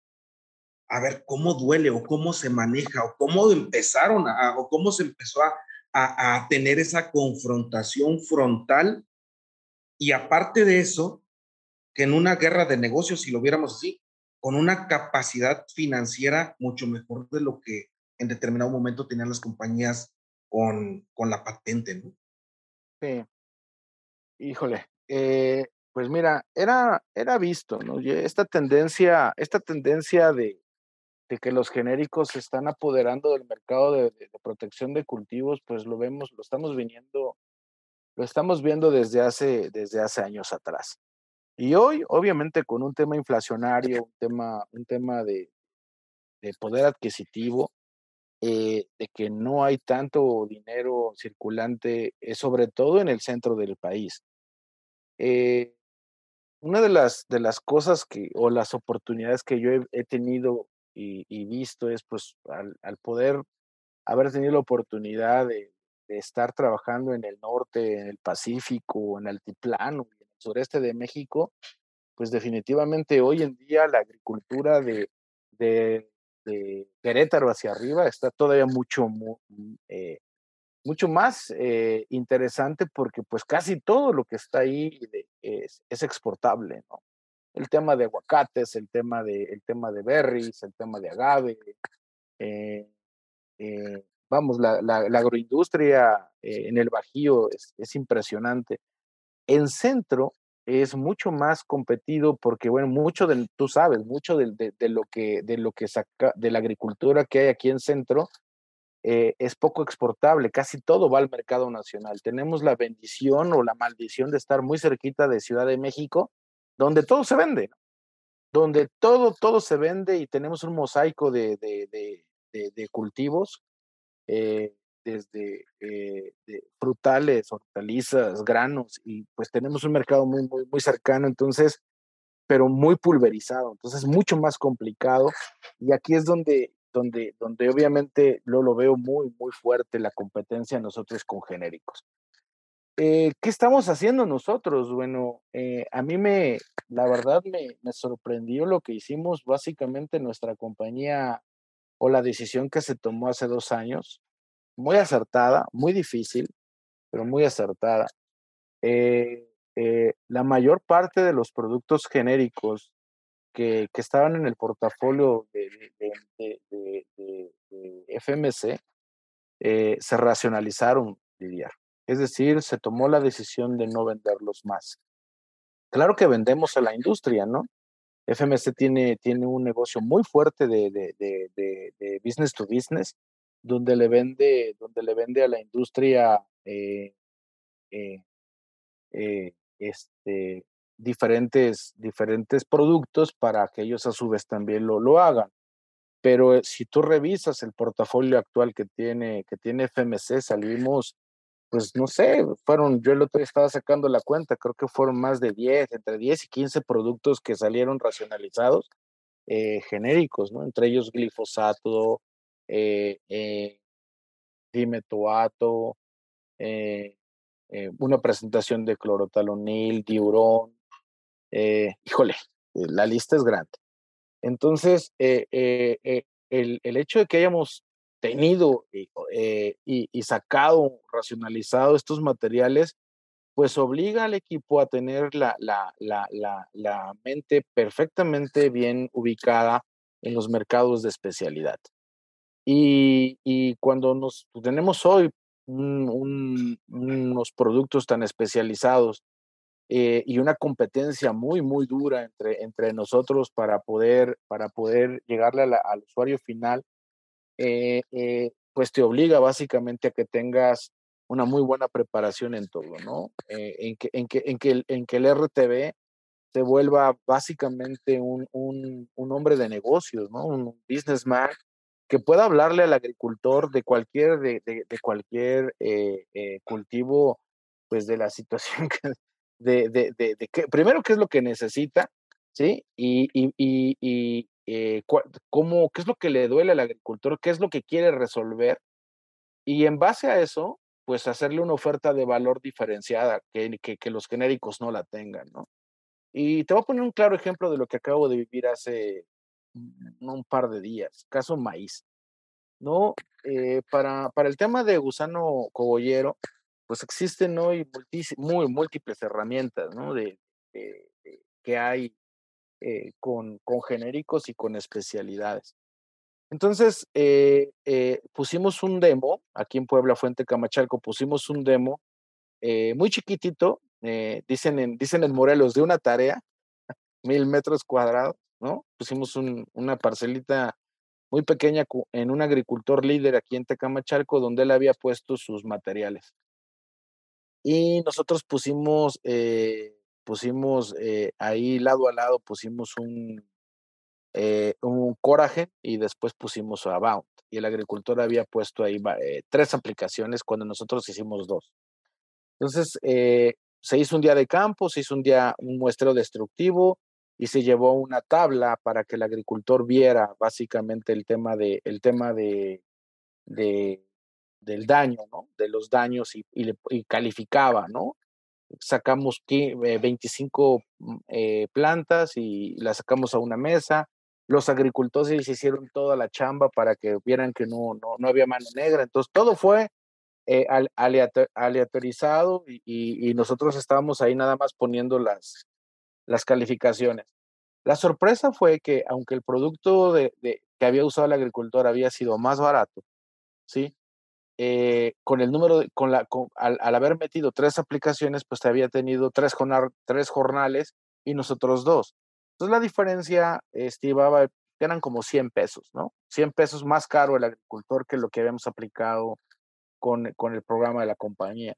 a ver cómo duele o cómo se maneja o cómo empezaron a, o cómo se empezó a, a, tener esa confrontación frontal y aparte de eso, que en una guerra de negocios, si lo viéramos así, con una capacidad financiera mucho mejor de lo que en determinado momento tenían las compañías con, con la patente, ¿no? Sí. Híjole, eh, pues mira, era, era visto, ¿no? Esta tendencia, esta tendencia de, de que los genéricos se están apoderando del mercado de, protección de cultivos, pues lo vemos, lo estamos viniendo, lo estamos viendo desde hace, desde hace años atrás. Y hoy, obviamente, con un tema inflacionario, un tema, un tema de, poder adquisitivo, eh, de que no hay tanto dinero circulante, eh, sobre todo en el centro del país. Eh, una de las, de las cosas que, o las oportunidades que yo he tenido y, visto es pues al, poder haber tenido la oportunidad de, estar trabajando en el norte, en el Pacífico, en el altiplano en el sureste de México, pues definitivamente hoy en día la agricultura de, de, Querétaro hacia arriba está todavía mucho, eh, mucho más eh, interesante porque pues casi todo lo que está ahí es, es exportable, ¿no? el tema de aguacates, el tema de, el tema de berries, el tema de agave. Eh, eh, vamos, la, la, agroindustria eh, en el Bajío es, impresionante. En centro es mucho más competido porque, bueno, mucho del, tú sabes, mucho de, de, lo que, de lo que saca, de la agricultura que hay aquí en centro, es poco exportable, casi todo va al mercado nacional. Tenemos la bendición o la maldición de estar muy cerquita de Ciudad de México, donde todo se vende, donde todo, todo se vende y tenemos un mosaico de, de, cultivos, eh, desde eh, frutales, hortalizas, granos, y pues tenemos un mercado muy, muy, muy cercano, entonces, pero muy pulverizado, entonces es mucho más complicado, y aquí es donde, donde, donde obviamente lo, lo veo muy, muy fuerte la competencia nosotros con genéricos. Eh, ¿Qué estamos haciendo nosotros? Bueno, eh, a mí me, la verdad me, me, sorprendió lo que hicimos básicamente nuestra compañía o la decisión que se tomó hace dos años. Muy acertada, muy difícil, pero muy acertada. Eh, la mayor parte de los productos genéricos que, estaban en el portafolio de, FMC se racionalizaron, Lidiar Es decir, se tomó la decisión de no venderlos más. Claro que vendemos a la industria, ¿no? FMC tiene, tiene un negocio muy fuerte de, business to business, donde le vende, donde le vende a la industria eh, eh, eh, este, diferentes, diferentes productos para que ellos a su vez también lo, lo hagan. Pero si tú revisas el portafolio actual que tiene, que tiene FMC, salimos pues no sé, fueron, yo el otro día estaba sacando la cuenta, creo que fueron más de 10, entre 10 y 15 productos que salieron racionalizados, eh, genéricos, ¿no? Entre ellos glifosato, eh, eh, dimetoato, eh, una presentación de clorotalonil, diurón, híjole, la lista es grande. Entonces, el, el hecho de que hayamos tenido eh, y, sacado, racionalizado estos materiales, pues obliga al equipo a tener la, la, la, la, mente perfectamente bien ubicada en los mercados de especialidad. Y, y cuando nos tenemos hoy unos productos tan especializados eh, y una competencia muy, muy dura entre, entre nosotros para poder, para poder llegarle al usuario final, eh, eh, pues te obliga básicamente a que tengas una muy buena preparación en todo, ¿no? Eh, en, que, en, que, en, que el, en que el RTV se vuelva básicamente un, un, un, hombre de negocios, ¿no? Un businessman que pueda hablarle al agricultor de cualquier, de, de, de cualquier cultivo, pues de la situación (laughs) que, de, de, de, que, primero, qué es lo que necesita, ¿sí? Y, y, y, eh, cómo, qué es lo que le duele al agricultor, qué es lo que quiere resolver, y en base a eso, pues hacerle una oferta de valor diferenciada, que, que, los genéricos no la tengan, ¿no? Y te voy a poner un claro ejemplo de lo que acabo de vivir hace un par de días, caso maíz. ¿no? Eh, para, para el tema de gusano cogollero, pues existen hoy muy múltiples herramientas, ¿no? De, que hay eh, con, con, genéricos y con especialidades. Entonces, eh, eh, pusimos un demo, aquí en Puebla, Fuente Camachalco, pusimos un demo muy chiquitito, dicen, en, dicen en Morelos, de una tarea, (laughs) mil metros cuadrados, ¿no? Pusimos una parcelita muy pequeña en un agricultor líder aquí en Tecamachalco, donde él había puesto sus materiales. Y nosotros pusimos pusimos eh, ahí lado a lado, pusimos un, eh, un Coraje y después pusimos Abound. Y el agricultor había puesto ahí eh, tres aplicaciones cuando nosotros hicimos dos. Entonces, se hizo un día de campo, se hizo un día, un muestreo destructivo y se llevó una tabla para que el agricultor viera básicamente el tema de, el tema de, de del daño, ¿no? De los daños y, y, calificaba, ¿no? sacamos 25 mm, eh, plantas y las sacamos a una mesa. Los agricultores hicieron toda la chamba para que vieran que no, no, no había mano negra. Entonces, todo fue eh, aleatorizado y, y, nosotros estábamos ahí nada más poniendo las, las calificaciones. La sorpresa fue que aunque el producto de, de, que había usado el agricultor había sido más barato, ¿sí? Eh, con el número, con la, al, haber metido tres aplicaciones, pues te había tenido tres, tres jornales y nosotros dos. Entonces la diferencia estimaba eran como 100 pesos, ¿no? 100 pesos más caro el agricultor que lo que habíamos aplicado con, con el programa de la compañía.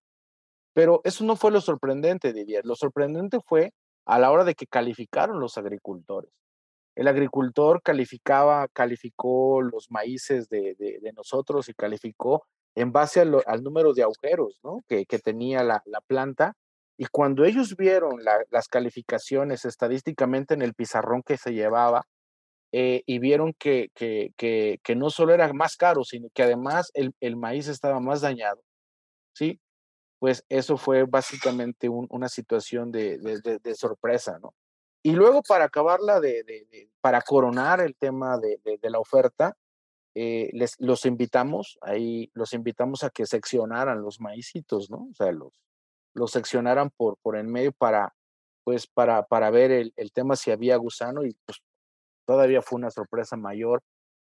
Pero eso no fue lo sorprendente, Didier. Lo sorprendente fue a la hora de que calificaron los agricultores. El agricultor calificaba, calificó los maíces de, de, de nosotros y calificó en base al, número de agujeros ¿no? que, que, tenía la, la, planta. Y cuando ellos vieron las calificaciones estadísticamente en el pizarrón que se llevaba eh, y vieron que, que, que, no solo era más caro, sino que además el, el maíz estaba más dañado, ¿sí? Pues eso fue básicamente una situación de, de, de, sorpresa, ¿no? Y luego para acabarla, de, para coronar el tema de, la oferta, eh, les, los invitamos, ahí los invitamos a que seccionaran los maicitos, ¿no? O sea, los, los seccionaran por, por en medio para, pues, para, para ver el, el tema si había gusano y pues todavía fue una sorpresa mayor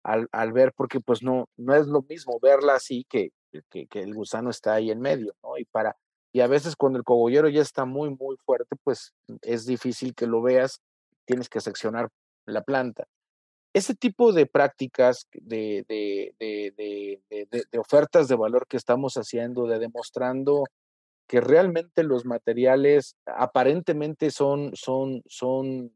al, al, ver, porque pues no, no es lo mismo verla así que que, que, el gusano está ahí en medio, ¿no? Y para, y a veces cuando el cogollero ya está muy, muy fuerte, pues es difícil que lo veas, tienes que seccionar la planta. Ese tipo de prácticas, de, de, de, de, ofertas de valor que estamos haciendo, de demostrando que realmente los materiales aparentemente son, son, son,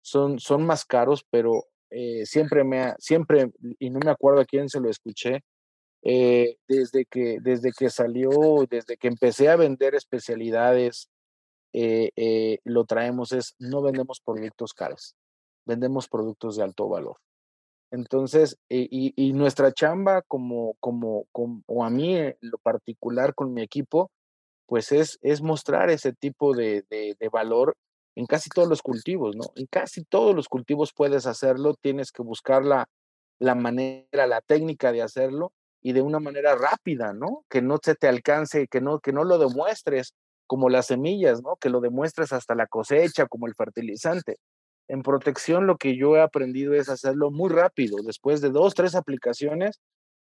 son, son más caros, pero eh, siempre me siempre, y no me acuerdo a quién se lo escuché, eh, desde, que, desde que salió, desde que empecé a vender especialidades, eh, lo traemos es, no vendemos productos caros vendemos productos de alto valor. Entonces, y, nuestra chamba como, como, como, o a mí lo particular con mi equipo, pues es, es mostrar ese tipo de, de, valor en casi todos los cultivos, ¿no? En casi todos los cultivos puedes hacerlo, tienes que buscar la, la manera, la técnica de hacerlo y de una manera rápida, ¿no? Que no se te alcance, que no, que no lo demuestres como las semillas, ¿no? Que lo demuestres hasta la cosecha, como el fertilizante. En protección lo que yo he aprendido es hacerlo muy rápido, después de dos, tres aplicaciones,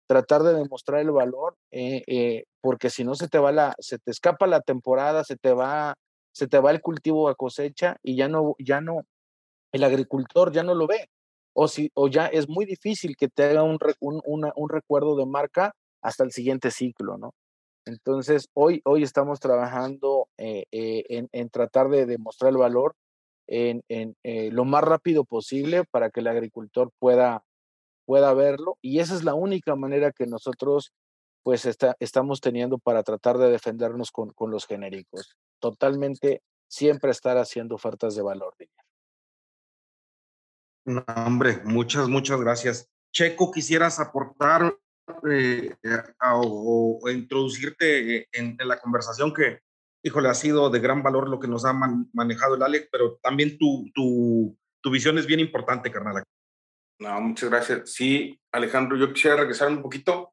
tratar de demostrar el valor, eh, eh, porque si no se te va la, se te escapa la temporada, se te va, se te va el cultivo a cosecha y ya no, ya no, el agricultor ya no lo ve. O, si, o ya es muy difícil que te haga un, recuerdo de marca hasta el siguiente ciclo, ¿no? Entonces, hoy, hoy estamos trabajando eh, en, tratar de demostrar el valor en, eh, lo más rápido posible para que el agricultor pueda, pueda verlo. Y esa es la única manera que nosotros pues está, estamos teniendo para tratar de defendernos con, con los genéricos. Totalmente siempre estar haciendo ofertas de valor. No, hombre, muchas, muchas gracias. Checo, quisieras aportar eh, o, introducirte en, en, la conversación que, híjole, ha sido de gran valor lo que nos ha manejado el Alex, pero también tu, tu, tu visión es bien importante, carnal. No, muchas gracias. Sí, Alejandro, yo quisiera regresar un poquito.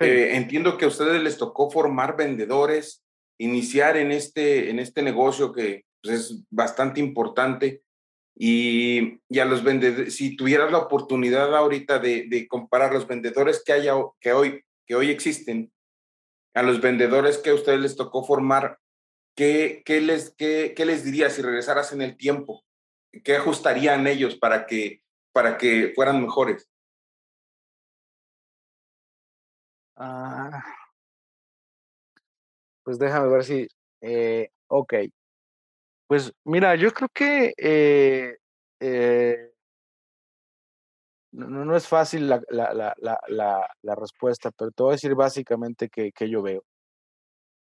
Eh, entiendo que a ustedes les tocó formar vendedores, iniciar en este, en este negocio que pues, es bastante importante. Y, y, a los vendedores, si tuvieras la oportunidad ahorita de, de comparar los vendedores que, haya, que, hoy, que hoy existen a los vendedores que a ustedes les tocó formar, ¿qué, qué les, qué, qué les dirías si regresaras en el tiempo? ¿Qué ajustarían ellos para que, para que fueran mejores? Ah, pues déjame ver si, eh, ok. Pues mira, yo creo que eh, eh, no, no es fácil la, la, la, la, respuesta, pero te voy a decir básicamente que, que yo veo.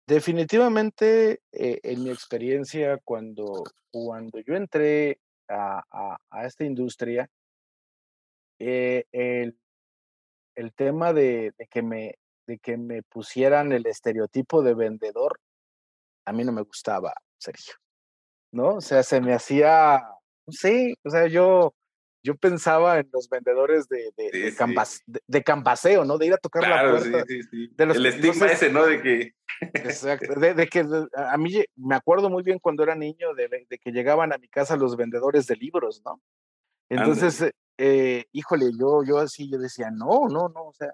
Definitivamente, eh, en mi experiencia, cuando, cuando yo entré a, a, esta industria, eh, el, el, tema de, de, que me, de que me pusieran el estereotipo de vendedor, a mí no me gustaba, Sergio. ¿No? O sea, se me hacía, sí, o sea, yo, yo pensaba en los vendedores de, de, de, campaseo, ¿no? De ir a tocar la puerta. Sí, sí, sí. el estigma ese, ¿no? De que... Exacto. De, que a mí me acuerdo muy bien cuando era niño de, que llegaban a mi casa los vendedores de libros, ¿no? Entonces, eh, híjole, yo, yo así, yo decía, no, no, no, o sea,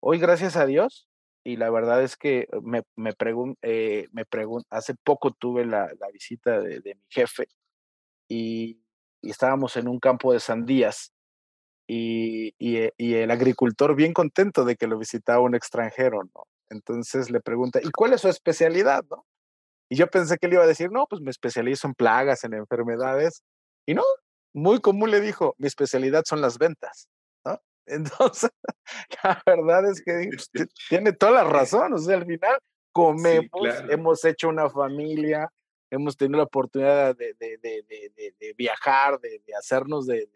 hoy gracias a Dios, y la verdad es que me, me pregunto, eh, me hace poco tuve la, la visita de, de mi jefe y y estábamos en un campo de sandías y, y, y, el agricultor bien contento de que lo visitaba un extranjero, ¿no? Entonces le pregunta, ¿y cuál es su especialidad, no? Y yo pensé que él iba a decir, no, pues me especializo en plagas, en enfermedades. Y no, muy común le dijo, mi especialidad son las ventas, ¿no? (laughs) Entonces, la verdad es que (laughs) tiene toda la razón, o sea, al final comemos, hemos hecho una familia, hemos tenido la oportunidad de, viajar, de, hacernos de,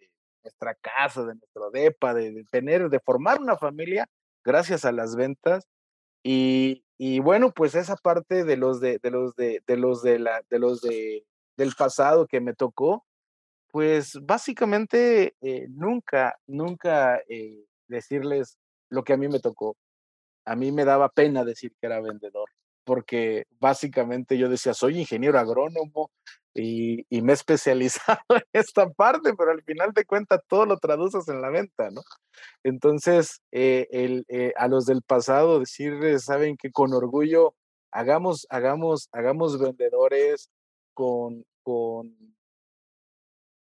nuestra casa, de nuestro depa, de, tener, de formar una familia gracias a las ventas. Y, y bueno, pues esa parte de los de, los de, los de la, de los de del pasado que me tocó, pues básicamente eh, nunca, nunca eh, decirles lo que a mí me tocó. A mí me daba pena decir que era vendedor porque básicamente yo decía, soy ingeniero agrónomo y, me he especializado (laughs) en esta parte, pero al final de cuentas todo lo traduces en la venta, ¿no? Entonces, eh, el, eh, a los del pasado decirles, saben que con orgullo hagamos, hagamos, hagamos vendedores con, con,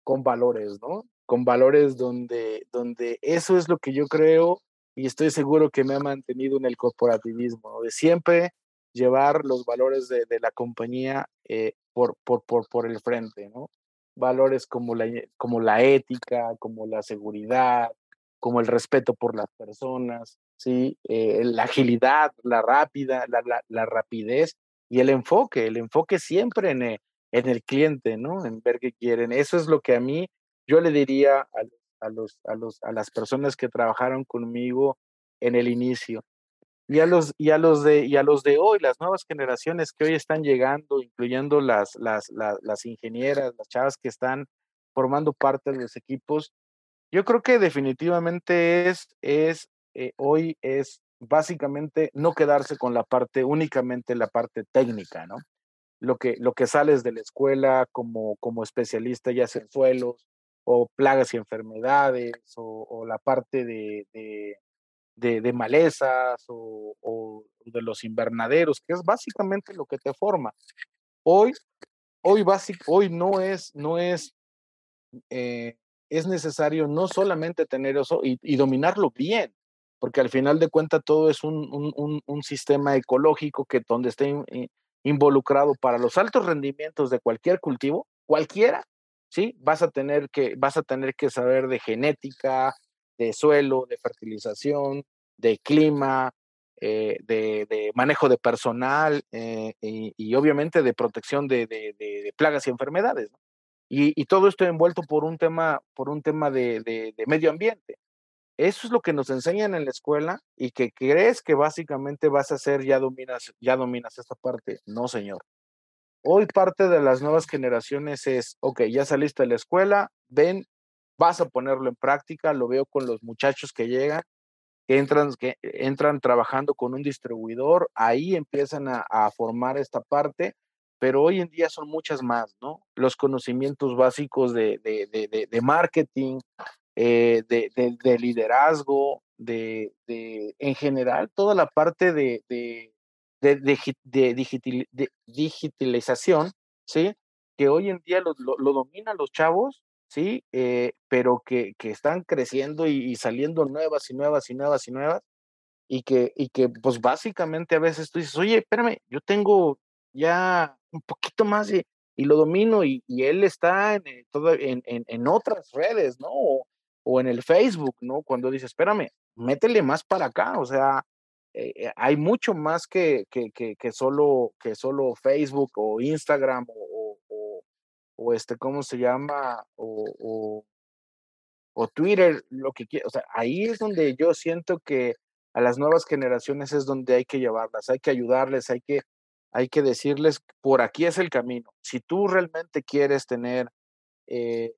con valores, ¿no? Con valores donde, donde eso es lo que yo creo y estoy seguro que me ha mantenido en el corporativismo, de siempre llevar los valores de, la compañía eh, por, por, por, por, el frente, ¿no? Valores como la, como la ética, como la seguridad, como el respeto por las personas, ¿sí? Eh, la agilidad, la rápida, la, la, rapidez y el enfoque, el enfoque siempre en el, en el cliente, ¿no? En ver qué quieren. Eso es lo que a mí, yo le diría a, a, los, a, los, a las personas que trabajaron conmigo en el inicio. Y a los, y a los, de, y a los de hoy, las nuevas generaciones que hoy están llegando, incluyendo las, las, las, ingenieras, las chavas que están formando parte de los equipos, yo creo que definitivamente es, es eh, hoy es básicamente no quedarse con la parte, únicamente la parte técnica, ¿no? Lo que, lo que sales de la escuela como, como especialista, ya sea en suelos, o plagas y enfermedades, o, la parte de, malezas o, de los invernaderos, que es básicamente lo que te forma. Hoy, hoy, hoy no es, no es, eh, es necesario no solamente tener eso y, dominarlo bien, porque al final de cuentas todo es un, un, un, sistema ecológico que donde esté involucrado para los altos rendimientos de cualquier cultivo, cualquiera, ¿sí? Vas a tener que, vas a tener que saber de genética, de suelo, de fertilización, de clima, eh, de, manejo de personal eh, y, obviamente de protección de, plagas y enfermedades. Y, todo esto envuelto por un tema, por un tema de, medio ambiente. Eso es lo que nos enseñan en la escuela y que crees que básicamente vas a hacer, ya dominas, ya dominas esta parte. No, señor. Hoy parte de las nuevas generaciones es, ok, ya saliste de la escuela, ven, vas a ponerlo en práctica, lo veo con los muchachos que llegan, que entran, que entran trabajando con un distribuidor, ahí empiezan a, formar esta parte, pero hoy en día son muchas más, ¿no? Los conocimientos básicos de, de, marketing, eh, de, liderazgo, de, en general, toda la parte de, de, digitalización, ¿sí? Que hoy en día lo, lo, dominan los chavos, ¿sí? Eh, pero que, que, están creciendo y, saliendo nuevas y nuevas y nuevas y nuevas, y que, y que pues básicamente a veces tú dices, oye, espérame, yo tengo ya un poquito más y, y lo domino y, y, él está en, eh, en, en, en otras redes, ¿no? O, o, en el Facebook, ¿no? Cuando dices, espérame, métele más para acá, o sea, eh, hay mucho más que, que, que, solo, que solo Facebook o Instagram o, este, ¿cómo se llama? O, o, Twitter, lo que quiera. O sea, ahí es donde yo siento que a las nuevas generaciones es donde hay que llevarlas, hay que ayudarles, hay que, hay que decirles, por aquí es el camino. Si tú realmente quieres tener eh,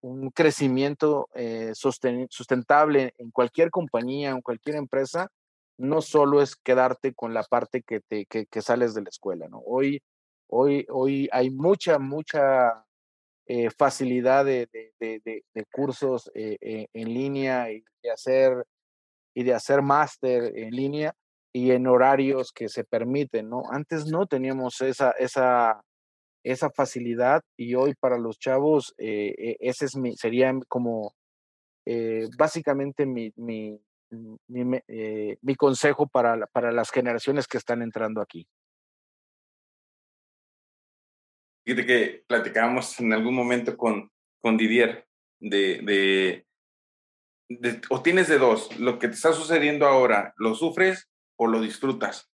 un crecimiento sustentable en cualquier compañía, en cualquier empresa, no solo es quedarte con la parte que, te, que, sales de la escuela, ¿no? Hoy, hoy, hoy hay mucha, mucha eh, facilidad de, cursos eh, eh, en línea y de hacer, y de hacer máster en línea y en horarios que se permiten, ¿no? Antes no teníamos esa, esa, esa facilidad y hoy para los chavos ese es mi, sería como básicamente mi, mi, mi consejo para, para las generaciones que están entrando aquí. Fíjate que platicábamos en algún momento con, con Didier de, de, o tienes de dos, lo que te está sucediendo ahora, ¿lo sufres o lo disfrutas?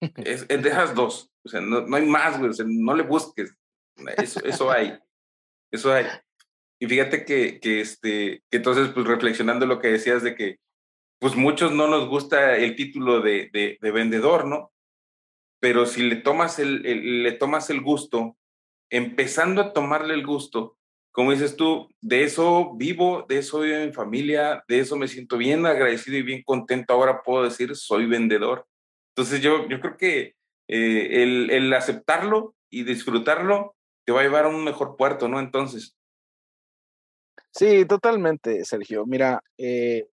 (laughs) es, es de esas dos, o sea, no, no hay más, no le busques, eso, eso hay, eso hay. Y fíjate que, que, este, que entonces, pues reflexionando lo que decías de que pues muchos no nos gusta el título de, de, vendedor, ¿no? Pero si le tomas el, le tomas el gusto, empezando a tomarle el gusto, como dices tú, de eso vivo, de eso vivo en familia, de eso me siento bien agradecido y bien contento. Ahora puedo decir, soy vendedor. Entonces yo, yo creo que eh, el, el, aceptarlo y disfrutarlo te va a llevar a un mejor puerto, ¿no? Entonces. Sí, totalmente, Sergio. Mira, eh,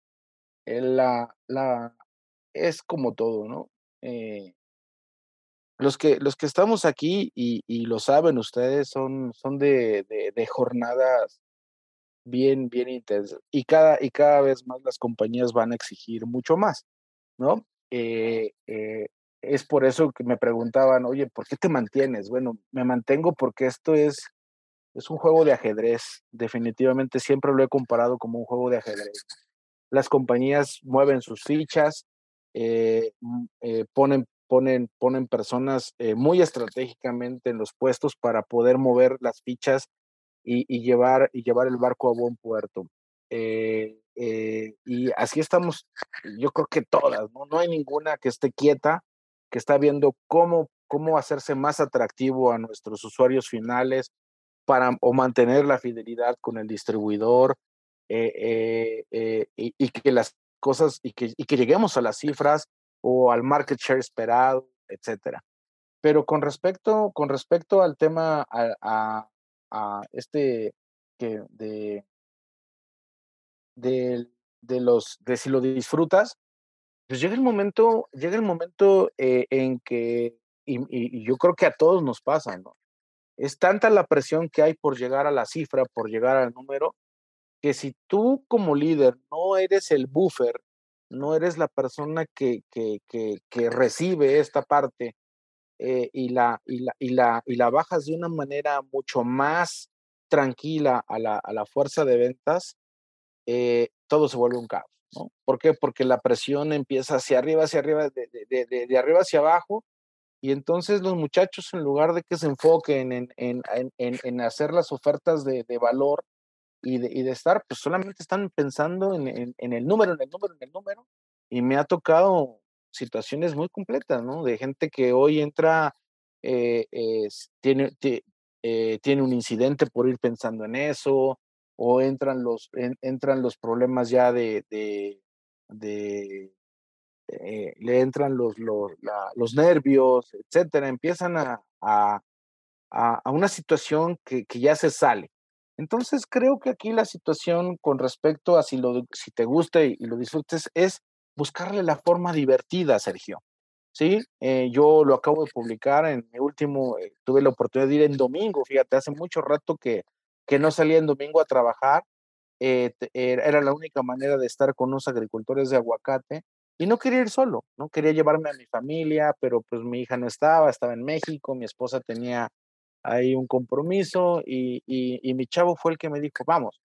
la, la, es como todo, ¿no? Eh, los que, los que estamos aquí y, y, lo saben ustedes son, son de, de, jornadas bien, bien intensas y cada, y cada vez más las compañías van a exigir mucho más, ¿no? Eh, eh, es por eso que me preguntaban, oye, ¿por qué te mantienes? Bueno, me mantengo porque esto es, es un juego de ajedrez. Definitivamente siempre lo he comparado como un juego de ajedrez. Las compañías mueven sus fichas, eh, eh, ponen, ponen, ponen personas eh, muy estratégicamente en los puestos para poder mover las fichas y, y llevar, y llevar el barco a buen puerto. Eh, eh, y así estamos, yo creo que todas, ¿no? No hay ninguna que esté quieta, que está viendo cómo, cómo hacerse más atractivo a nuestros usuarios finales para o mantener la fidelidad con el distribuidor eh, eh, y, y, que las cosas y que, y que lleguemos a las cifras o al market share esperado, etcétera. Pero con respecto, con respecto al tema a, a, este que de de, de, los, de si lo disfrutas, pues llega el momento, llega el momento eh, en que, y, y, yo creo que a todos nos pasa, ¿no? Es tanta la presión que hay por llegar a la cifra, por llegar al número, que si tú como líder no eres el buffer, no eres la persona que, que, que, que recibe esta parte eh, y, la, y, la, y, la, y la bajas de una manera mucho más tranquila a la, a la fuerza de ventas, eh, todo se vuelve un caos. ¿no? ¿Por qué? Porque la presión empieza hacia arriba, hacia arriba, de, de, de, de arriba hacia abajo, y entonces los muchachos, en lugar de que se enfoquen en, en, en, en hacer las ofertas de, valor y de, y de, estar, pues solamente están pensando en, el número, en el número, en el número. Y me ha tocado situaciones muy completas, ¿no? De gente que hoy entra, eh, eh, tiene, eh, tiene un incidente por ir pensando en eso, o entran los, en, entran los problemas ya de, de, de eh, le entran los, los, la, los, nervios, etcétera, empiezan a, a, a una situación que, que, ya se sale. Entonces creo que aquí la situación con respecto a si, lo, si te gusta y, lo disfrutes es buscarle la forma divertida, Sergio. Sí, eh, yo lo acabo de publicar en mi último, eh, tuve la oportunidad de ir en domingo, fíjate, hace mucho rato que, que no salía en domingo a trabajar, eh, era la única manera de estar con unos agricultores de aguacate y no quería ir solo, no quería llevarme a mi familia, pero pues mi hija no estaba, estaba en México, mi esposa tenía ahí un compromiso y, y, y mi chavo fue el que me dijo, vamos.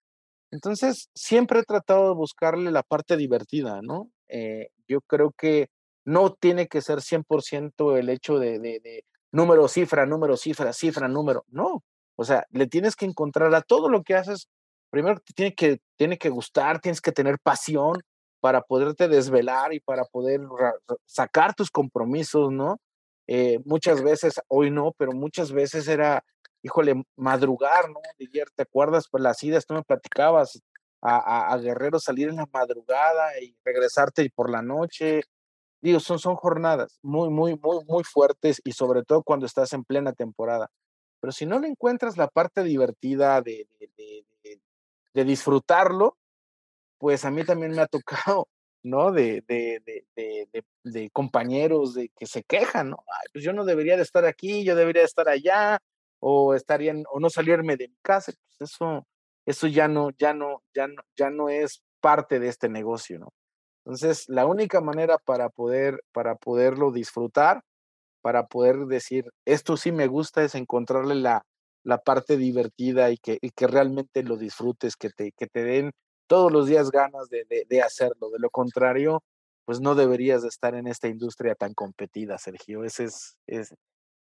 Entonces, siempre he tratado de buscarle la parte divertida, ¿no? Eh, yo creo que no tiene que ser 100% el hecho de, de, de número, cifra, número, cifra, cifra, número. No, o sea, le tienes que encontrar a todo lo que haces. Primero te tiene que, tiene que gustar, tienes que tener pasión para poderte desvelar y para poder sacar tus compromisos, ¿no? Eh, muchas veces, hoy no, pero muchas veces era, híjole, madrugar, ¿no? Ayer, ¿te acuerdas? Pues las idas, tú me platicabas a, a, Guerrero salir en la madrugada y regresarte por la noche. Digo, son, son jornadas muy, muy, muy, muy fuertes y sobre todo cuando estás en plena temporada. Pero si no le encuentras la parte divertida de, de, de disfrutarlo, pues a mí también me ha tocado, ¿no? De, de, compañeros de que se quejan, ¿no? Pues yo no debería de estar aquí, yo debería de estar allá, o estaría, o no salirme de mi casa, pues eso, eso ya no, ya no, ya no, ya no es parte de este negocio, ¿no? Entonces, la única manera para poder, para poderlo disfrutar para poder decir, esto sí me gusta, es encontrarle la, la parte divertida y que, y que realmente lo disfrutes, que te, que te den todos los días ganas de, de, hacerlo. De lo contrario, pues no deberías de estar en esta industria tan competida, Sergio. Ese es, es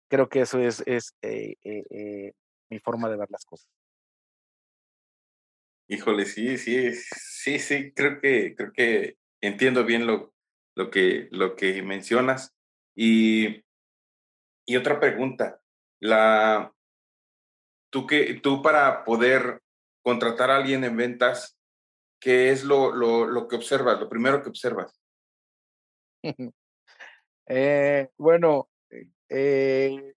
creo que eso es, es eh, eh, eh, mi forma de ver las cosas. Híjole, sí, sí, sí, sí, creo que, creo que entiendo bien lo, lo, que, lo que mencionas. Y y otra pregunta, la, tú, que, tú para poder contratar a alguien en ventas, ¿qué es lo, lo, lo que observas, lo primero que observas? (laughs) Eh, bueno, eh,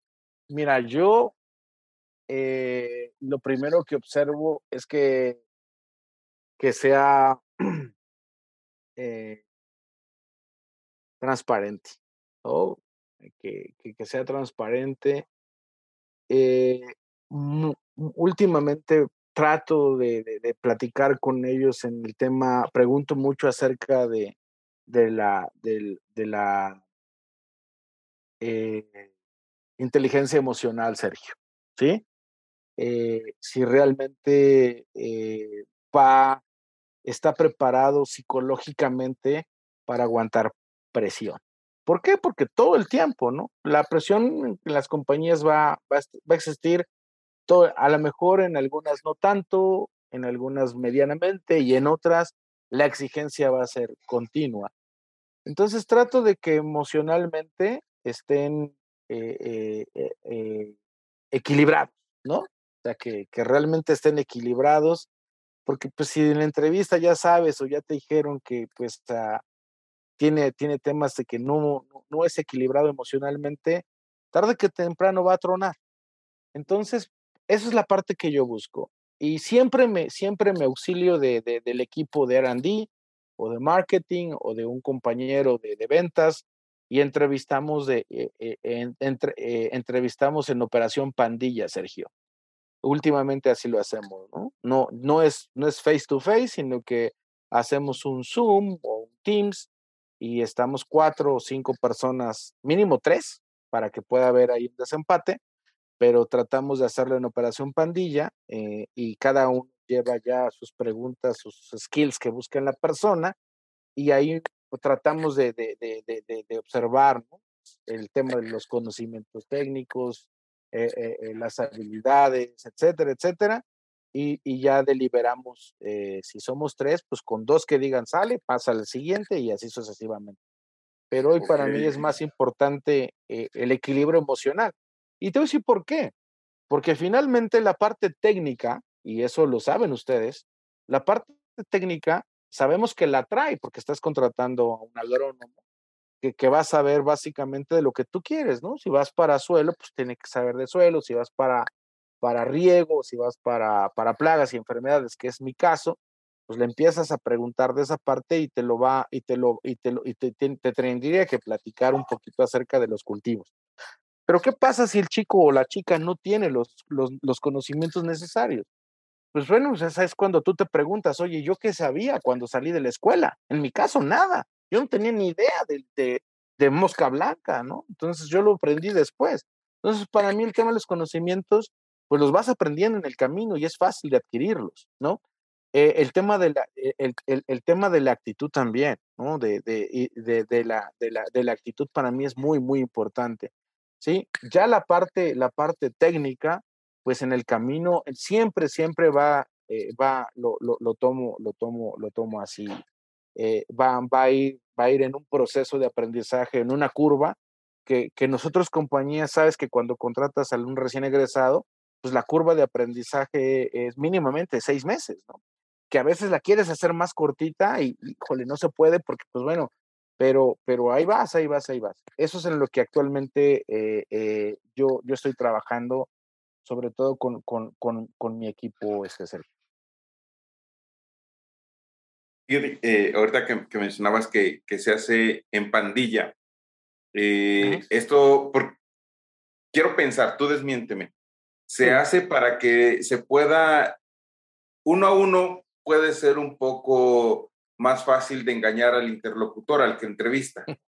mira, yo eh, lo primero que observo es que, que sea (clears throat) transparente, que, que, sea transparente. últimamente trato de, platicar con ellos en el tema, pregunto mucho acerca de, de la, de, la eh, inteligencia emocional, Sergio, ¿sí? Eh, si realmente eh, va, está preparado psicológicamente para aguantar presión. ¿Por qué? Porque todo el tiempo, ¿no? La presión en las compañías va, va, va a existir a lo mejor en algunas no tanto, en algunas medianamente y en otras la exigencia va a ser continua. Entonces trato de que emocionalmente estén eh, eh, eh, equilibrados, ¿no? O sea, que, realmente estén equilibrados, porque pues si en la entrevista ya sabes o ya te dijeron que pues ah, tiene, tiene temas de que no, no es equilibrado emocionalmente, tarde que temprano va a tronar. Entonces, esa es la parte que yo busco. Y siempre me, siempre me auxilio de, del equipo de RD o de marketing o de un compañero de, ventas y entrevistamos, de, eh, eh, eh, entrevistamos en Operación Pandilla, Sergio. Últimamente así lo hacemos, ¿no? No, no, es, no es face to face, sino que hacemos un Zoom o un Teams y estamos cuatro o cinco personas, mínimo tres, para que pueda haber ahí un desempate pero tratamos de hacerlo en operación pandilla eh, y cada uno lleva ya sus preguntas, sus skills que busca en la persona y ahí tratamos de, de, de, de observar el tema de los conocimientos técnicos, eh, eh, las habilidades, etcétera, etcétera. Y, y ya deliberamos, si somos tres, pues con dos que digan sale, pasa al siguiente y así sucesivamente. Pero hoy para mí es más importante el equilibrio emocional y te voy a decir por qué. Porque finalmente la parte técnica, y eso lo saben ustedes, la parte técnica sabemos que la trae porque estás contratando a un agrónomo que, va a saber básicamente de lo que tú quieres, ¿no? Si vas para suelo, pues tiene que saber de suelo, si vas para, para riego, si vas para, para plagas y enfermedades, que es mi caso, pues le empiezas a preguntar de esa parte y te lo va, y te lo, y te lo, y te, te tendría que platicar un poquito acerca de los cultivos. Pero ¿qué pasa si el chico o la chica no tiene los, los, conocimientos necesarios? Pues bueno, pues, esa es cuando tú te preguntas, oye, ¿yo qué sabía cuando salí de la escuela? En mi caso, nada. Yo no tenía ni idea de, de, mosca blanca, ¿no? Entonces yo lo aprendí después. Entonces, para mí el tema de los conocimientos, pues los vas aprendiendo en el camino y es fácil de adquirirlos, ¿no? Eh, el, tema de la, eh, el, el, tema de la actitud también, ¿no? De, de, de, de, la, de la actitud para mí es muy, muy importante. ¿Sí? Ya la parte, la parte técnica, pues en el camino siempre, siempre va, eh, va, lo, lo, tomo, lo tomo, lo tomo así. Eh, va, va, a ir, va ir en un proceso de aprendizaje, en una curva, que, que nosotros compañías, sabes que cuando contratas a un recién egresado, pues la curva de aprendizaje es mínimamente seis meses, ¿no? Que a veces la quieres hacer más cortita y, híjole, no se puede porque, pues bueno, pero, pero ahí vas, ahí vas, ahí vas. Eso es en lo que actualmente eh, eh, yo, yo estoy trabajando, sobre todo con, con, con, con mi equipo, este. Eh, ahorita que, que, mencionabas que, que, se hace en pandilla, esto, por, quiero pensar, tú desmiénteme, se hace para que se pueda, uno a uno puede ser un poco más fácil de engañar al interlocutor, al que entrevista. (laughs)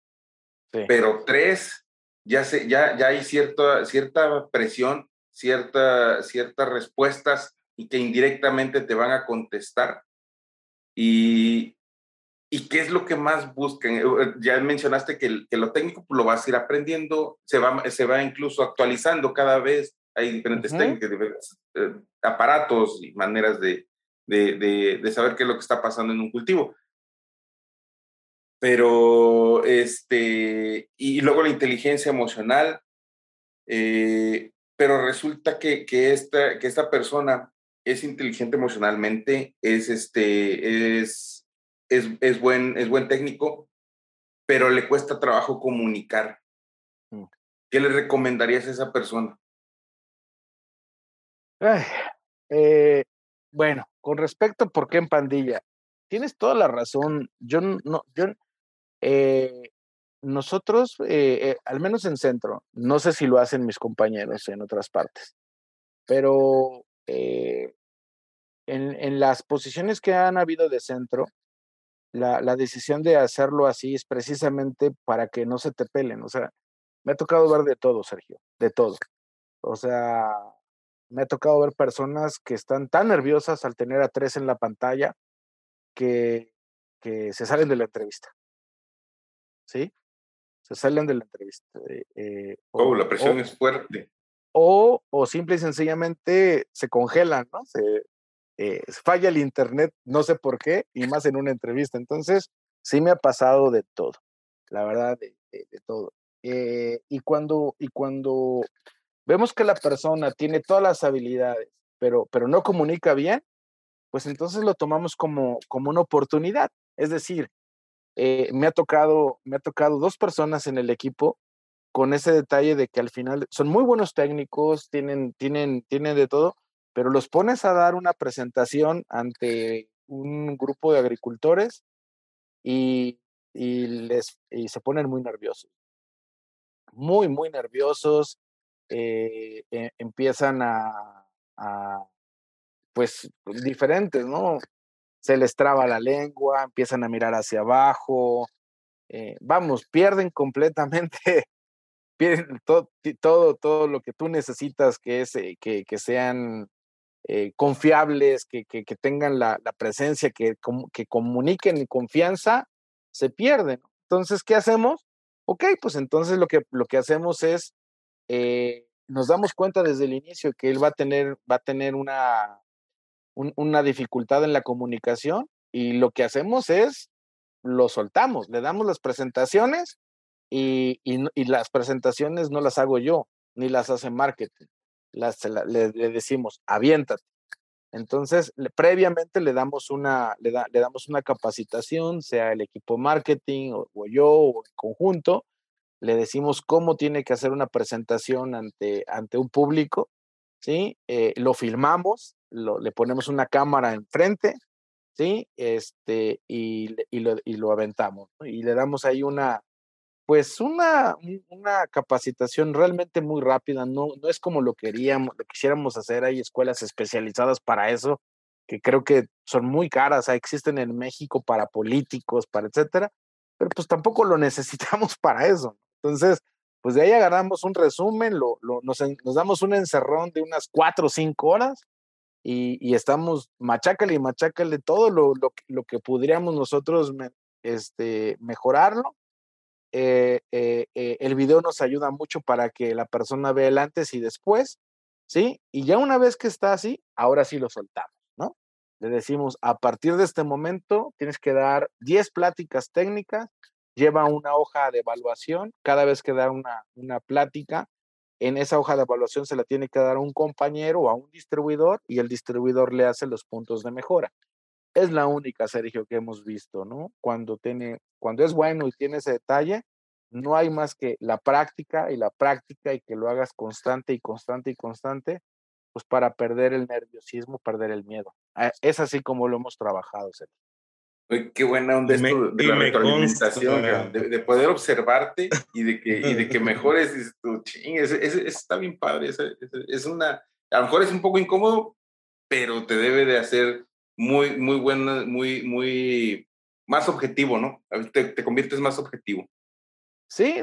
Pero tres, ya, se, ya, ya hay cierta, cierta presión, cierta, ciertas respuestas y que indirectamente te van a contestar. Y, ¿Y qué es lo que más buscan? Eh, eh, ya mencionaste que, que lo técnico pues, lo vas a ir aprendiendo, se va, se va incluso actualizando cada vez. Hay diferentes técnicas, diferentes eh, aparatos y maneras de, de, de, de, saber qué es lo que está pasando en un cultivo pero este, y luego la inteligencia emocional, eh, pero resulta que, que, esta, que esta persona es inteligente emocionalmente, es, este, es, es, es, buen, es buen técnico, pero le cuesta trabajo comunicar. Mm. ¿Qué le recomendarías a esa persona? Eh, bueno, con respecto a por qué en pandilla, tienes toda la razón. Yo no, yo, eh, nosotros, eh, al menos en centro, no sé si lo hacen mis compañeros en otras partes, pero en, en, las posiciones que han habido de centro, la, la, decisión de hacerlo así es precisamente para que no se te pelen. O sea, me ha tocado ver de todo, Sergio, de todo. O sea, me ha tocado ver personas que están tan nerviosas al tener a tres en la pantalla que, que se salen de la entrevista. ¿Sí? Se salen de la entrevista. Eh, eh oh, la presión es fuerte. O, o simple y sencillamente se congelan, ¿no? Se, eh, falla el internet, no sé por qué, y más en una entrevista. Entonces, sí me ha pasado de todo, la verdad, de, de, todo. Eh, y, cuando, y cuando vemos que la persona tiene todas las habilidades, pero, pero no comunica bien, pues entonces lo tomamos como, como una oportunidad. Es decir, eh, me, ha tocado, me ha tocado dos personas en el equipo con ese detalle de que al final son muy buenos técnicos, tienen, tienen, tienen de todo, pero los pones a dar una presentación ante un grupo de agricultores y, y les, y se ponen muy nerviosos. Muy, muy nerviosos, eh, e, empiezan a, pues, diferentes, ¿no? Se les traba la lengua, empiezan a mirar hacia abajo, eh, vamos, pierden completamente, (laughs) pierden todo, todo, lo que tú necesitas que, es, eh, que, que sean confiables, que, que, que, tengan la, la presencia, que, que comuniquen confianza, se pierden. Entonces, ¿qué hacemos? Ok, pues entonces lo que, lo que hacemos es eh, nos damos cuenta desde el inicio que él va a tener, va a tener una, una dificultad en la comunicación y lo que hacemos es lo soltamos, le damos las presentaciones y, y, las presentaciones no las hago yo, ni las hace marketing, las, le, decimos, aviéntate. Entonces, previamente le damos una, le, da, le, damos una capacitación, sea el equipo marketing o, o yo o en conjunto, le decimos cómo tiene que hacer una presentación ante, ante un público, ¿sí? Eh, lo filmamos, lo, le ponemos una cámara enfrente, ¿sí? Este, y, y, lo, y lo aventamos, Y le damos ahí una, pues una, una capacitación realmente muy rápida, no, no es como lo queríamos, lo quisiéramos hacer, hay escuelas especializadas para eso, que creo que son muy caras, existen en México para políticos, para etcétera, pero pues tampoco lo (laughs) necesitamos para eso. Entonces, pues de ahí agarramos un resumen, lo, nos, damos un encerrón de unas cuatro o cinco horas y, estamos machácale y machácale todo lo, lo, que podríamos nosotros este, mejorarlo. Eh, eh, eh, el video nos ayuda mucho para que la persona vea el antes y después, ¿sí? Y ya una vez que está así, ahora sí lo soltamos, ¿no? Le decimos, a partir de este momento tienes que dar 10 pláticas técnicas lleva una hoja de evaluación, cada vez que da una, una plática, en esa hoja de evaluación se la tiene que dar a un compañero o a un distribuidor y el distribuidor le hace los puntos de mejora. Es la única, Sergio, que hemos visto, ¿no? Cuando, tiene, cuando es bueno y tiene ese detalle, no hay más que la práctica y la práctica y que lo hagas constante y constante y constante, pues para perder el nerviosismo, perder el miedo. Ah, es así como lo hemos trabajado, Sergio qué buena onda esto de la retroalimentación, de, poder observarte y de que, y de que (laughs) mejores. tu ching, está bien padre. Es, una, a lo mejor es un poco incómodo, pero te debe de hacer muy, muy buena, muy, muy, más objetivo, ¿no? Te, te conviertes más objetivo. Sí,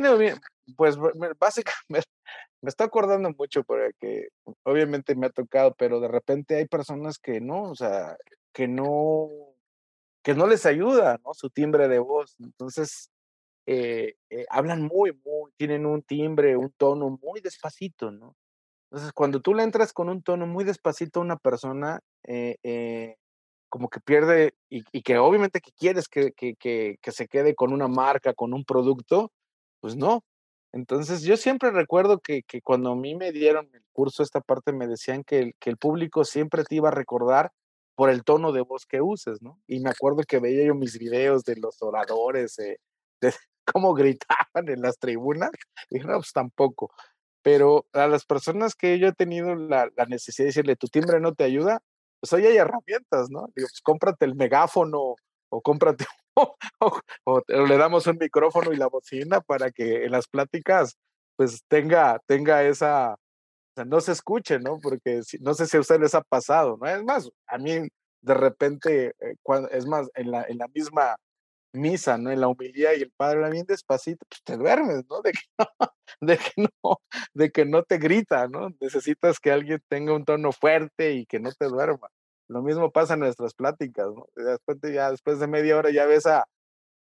pues básicamente (laughs) me está acordando mucho porque obviamente me ha tocado, pero de repente hay personas que no, o sea, que no que no les ayuda, ¿no? Su timbre de voz. Entonces, eh, eh, hablan muy, muy, tienen un timbre, un tono muy despacito, ¿no? Entonces, cuando tú le entras con un tono muy despacito a una persona, eh, como que pierde, y, que obviamente que quieres que, que, que, que, se quede con una marca, con un producto, pues no. Entonces, yo siempre recuerdo que, cuando a mí me dieron el curso, esta parte me decían que que el público siempre te iba a recordar por el tono de voz que uses, ¿no? Y me acuerdo que veía yo mis videos de los oradores, de, (laughs) cómo gritaban en las tribunas. Y no, pues tampoco. Pero a las personas que yo he tenido la, necesidad de decirle, tu timbre no te ayuda, pues hoy hay herramientas, ¿no? Digo, pues cómprate el megáfono o cómprate (laughs) o, le damos un micrófono y la bocina para que en las pláticas pues tenga, tenga esa, o no se escuche, ¿no? Porque no sé si a ustedes les ha pasado, ¿no? Es más, a mí de repente, eh, es más, en la, en la misma misa, ¿no? En la humildad y el Padre la bien despacito, pues te duermes, ¿no? De que (laughs) no, de que no, de que no te grita, ¿no? Necesitas que alguien tenga un tono fuerte y que no te duerma. Lo mismo pasa en nuestras pláticas, ¿no? Después de, ya, después de media hora ya ves a,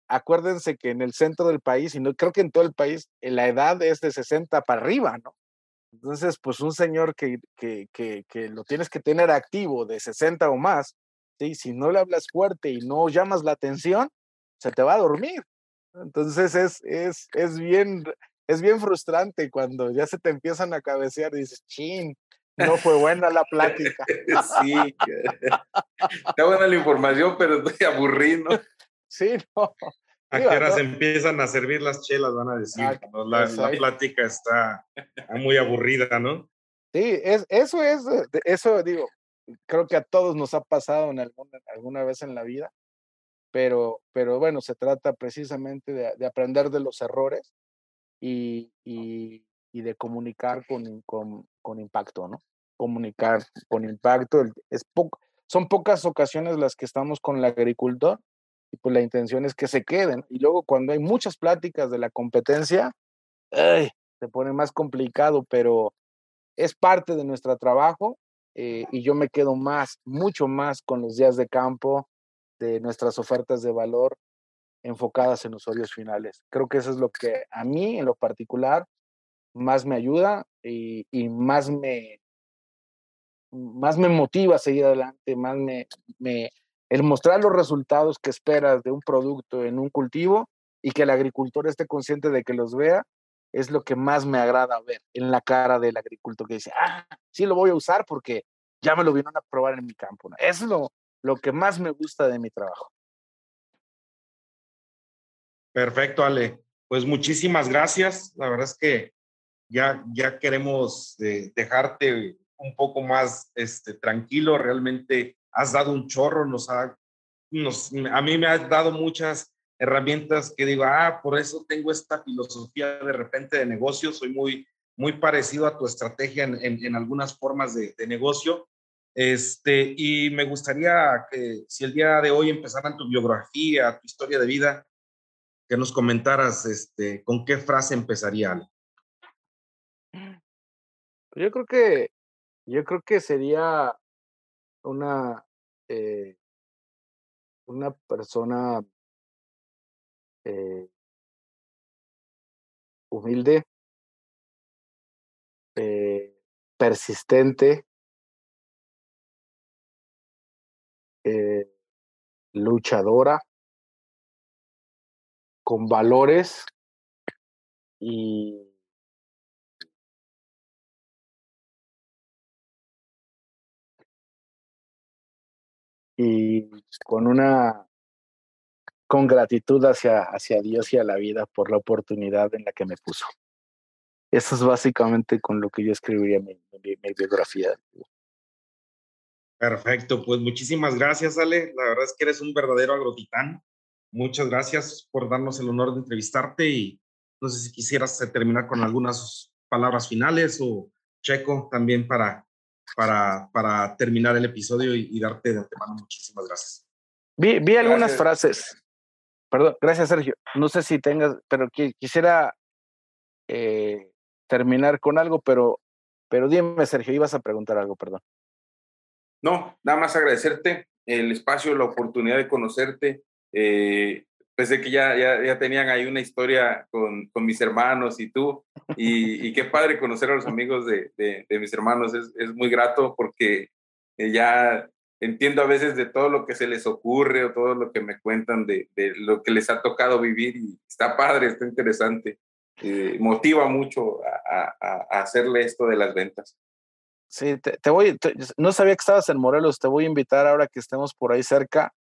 acuérdense que en el centro del país, y no creo que en todo el país, la edad es de 60 para arriba, ¿no? Entonces, pues un señor que, que, que, que lo tienes que tener activo de 60 o más, ¿sí? si no le hablas fuerte y no llamas la atención, se te va a dormir. Entonces es, es, es, bien, es bien frustrante cuando ya se te empiezan a cabecear y dices, chin, no fue buena la plática. (laughs) sí, (laughs) está buena la información, pero estoy aburrido. (laughs) Sí, no. ¿A qué horas empiezan a servir las chelas? Van a decir. La, la, plática está muy aburrida, ¿no? Sí, es, eso es, eso digo, creo que a todos nos ha pasado en alguna, alguna vez en la vida pero, pero bueno, se trata precisamente de, aprender de los errores y, y, de comunicar con, con, con, impacto, ¿no? Comunicar con impacto. Es son pocas ocasiones las que estamos con el agricultor y pues la intención es que se queden. Y luego cuando hay muchas pláticas de la competencia, ¡ay! se pone más complicado, pero es parte de nuestro trabajo eh, y yo me quedo más, mucho más con los días de campo, de nuestras ofertas de valor enfocadas en usuarios finales. Creo que eso es lo que a mí en lo particular más me ayuda y, más, me, más me motiva a seguir adelante, más me, el mostrar los resultados que esperas de un producto en un cultivo y que el agricultor esté consciente de que los vea, es lo que más me agrada ver en la cara del agricultor que dice, ah, sí lo voy a usar porque ya me lo vieron a probar en mi campo. Es lo, lo que más me gusta de mi trabajo. Perfecto, Ale. Pues muchísimas gracias. La verdad es que ya, ya queremos eh, dejarte un poco más este, tranquilo. Realmente has dado un chorro, nos ha, nos, a mí me has dado muchas herramientas que digo, ah, por eso tengo esta filosofía de repente de negocio. Soy muy, muy parecido a tu estrategia en, en, algunas formas de, de negocio este, y me gustaría que si el día de hoy empezaran tu biografía, tu historia de vida, que nos comentaras este, con qué frase empezaría. Yo creo que, yo creo que sería una, eh, una persona eh, humilde, eh, persistente, luchadora, con valores. Y y con una con gratitud hacia, hacia Dios y a la vida por la oportunidad en la que me puso. Eso es básicamente con lo que yo escribiría mi, mi biografía. Perfecto, pues muchísimas gracias, Ale. La verdad es que eres un verdadero agrotitán. Muchas gracias por darnos el honor de entrevistarte y no sé si quisieras terminar con algunas palabras finales o Checo también para, para, para terminar el episodio y, darte de antemano muchísimas gracias. Vi, vi algunas frases. Perdón, gracias Sergio. No sé si tengas, pero quisiera eh, terminar con algo, pero, pero dime Sergio, ibas a preguntar algo, perdón. No, nada más agradecerte el espacio, la oportunidad de conocerte. Eh, pensé que ya, ya, tenían ahí una historia con, con mis hermanos y tú, y, qué padre conocer a los amigos de, de, mis hermanos, es, es, muy grato porque eh, ya entiendo a veces de todo lo que se les ocurre o todo lo que me cuentan de, de lo que les ha tocado vivir y está padre, está interesante, eh, motiva mucho a, a, a hacerle esto de las ventas. Sí, te, voy, no sabía que estabas en Morelos, te voy a invitar ahora que estemos por ahí cerca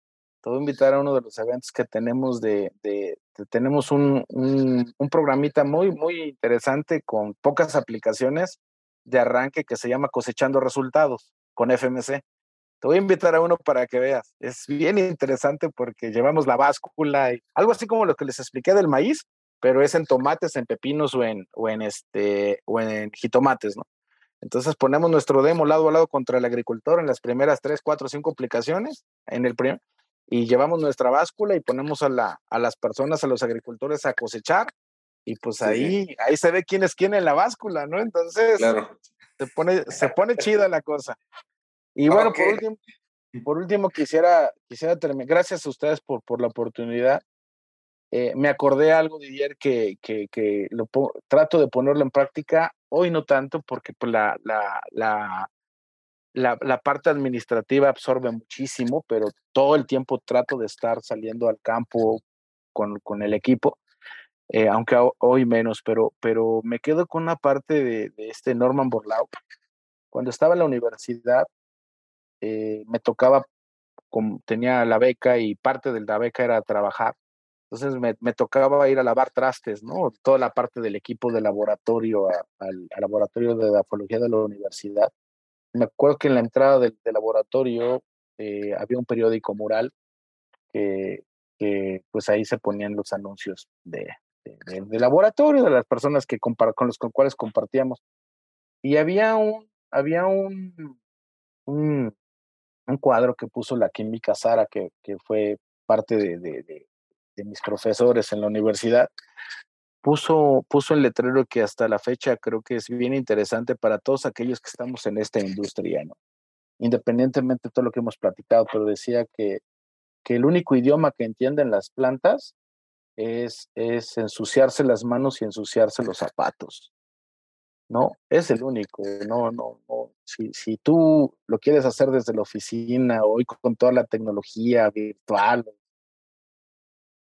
te voy a invitar a uno de los eventos que tenemos de, de, tenemos un, un, un, programita muy, muy interesante con pocas aplicaciones de arranque que se llama Cosechando Resultados con FMC. Te voy a invitar a uno para que veas. Es bien interesante porque llevamos la báscula y algo así como lo que les expliqué del maíz, pero es en tomates, en pepinos o en, o en, este, o en jitomates, ¿no? Entonces ponemos nuestro demo lado a lado contra el agricultor en las primeras tres, cuatro, cinco aplicaciones en el primer, y llevamos nuestra báscula y ponemos a, la, a las personas, a los agricultores a cosechar y pues ahí, ahí se ve quién es quién en la báscula, ¿no? Entonces se, pone, se (laughs) pone chida la cosa. Y bueno, por último, (laughs) por último quisiera, quisiera terminar, gracias a ustedes por, por la oportunidad. Eh, me acordé algo de ayer que, que, que lo trato de ponerlo en práctica, hoy no tanto porque pues, la, la, la, la, la parte administrativa absorbe muchísimo, pero todo el tiempo trato de estar saliendo al campo con, con el equipo. Eh, aunque hoy menos, pero, pero me quedo con una parte de, este Norman Borlaug. Cuando estaba en la universidad, eh, me tocaba, como tenía la beca y parte de la beca era trabajar. Entonces me, me, tocaba ir a lavar trastes, ¿no? Toda la parte del equipo de laboratorio, al, laboratorio de grafología de la universidad. Me acuerdo que en la entrada del, del laboratorio eh, había un periódico mural que, que, pues ahí se ponían los anuncios de, de, de, laboratorio, de las personas que con los con cuales compartíamos. Y había un, había un, un, un cuadro que puso la química Sara, que, que fue parte de, de, de, mis profesores en la universidad, puso, puso el letrero que hasta la fecha creo que es bien interesante para todos aquellos que estamos en esta industria, ¿no? Independientemente de todo lo que hemos platicado, pero decía que, que el único idioma que entienden las plantas es, es ensuciarse las manos y ensuciarse los zapatos. No, es el único. No, no, no. Si, si tú lo quieres hacer desde la oficina, hoy con toda la tecnología virtual,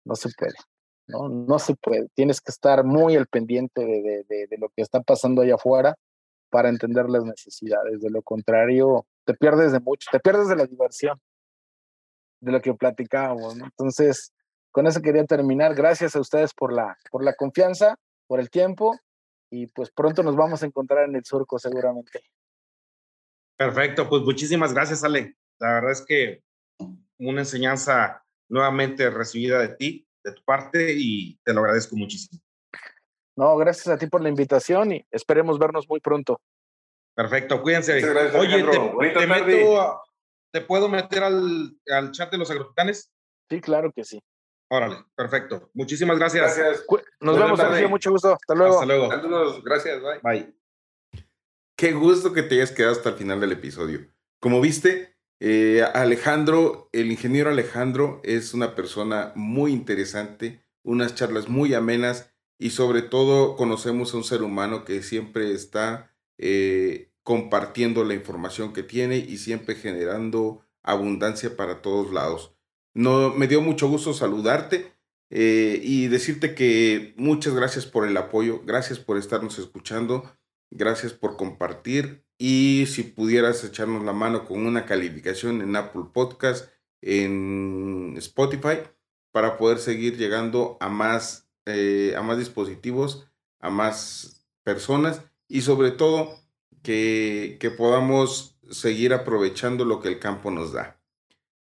no se puede. No, no se puede. Tienes que estar muy al pendiente de, de, de lo que está pasando allá afuera para entender las necesidades. De lo contrario, te pierdes de mucho, te pierdes de la diversión, de lo que platicábamos. Entonces, con eso quería terminar. Gracias a ustedes por la, por la confianza, por el tiempo y pues pronto nos vamos a encontrar en el surco seguramente. Perfecto, pues muchísimas gracias Ale. La verdad es que una enseñanza nuevamente recibida de ti, de tu parte y te lo agradezco muchísimo. No, gracias a ti por la invitación y esperemos vernos muy pronto. Perfecto, cuídense. Gracias, Oye, te, te, meto, ¿te puedo meter al, al chat de los agrotitanes? Sí, claro que sí. Órale, perfecto. Muchísimas gracias. gracias. Nos vemos, Sergio. Mucho gusto. Hasta luego. Hasta luego. Saludos. Gracias. Bye. Bye. Qué gusto que te hayas quedado hasta el final del episodio. Como viste, eh, Alejandro, el ingeniero Alejandro, es una persona muy interesante, unas charlas muy amenas y sobre todo conocemos a un ser humano que siempre está eh, compartiendo la información que tiene y siempre generando abundancia para todos lados. No, me dio mucho gusto saludarte eh, y decirte que muchas gracias por el apoyo, gracias por estarnos escuchando, gracias por compartir y si pudieras echarnos la mano con una calificación en Apple Podcast, en Spotify, para poder seguir llegando a más, eh, a más dispositivos, a más personas y sobre todo que, que podamos seguir aprovechando lo que el campo nos da.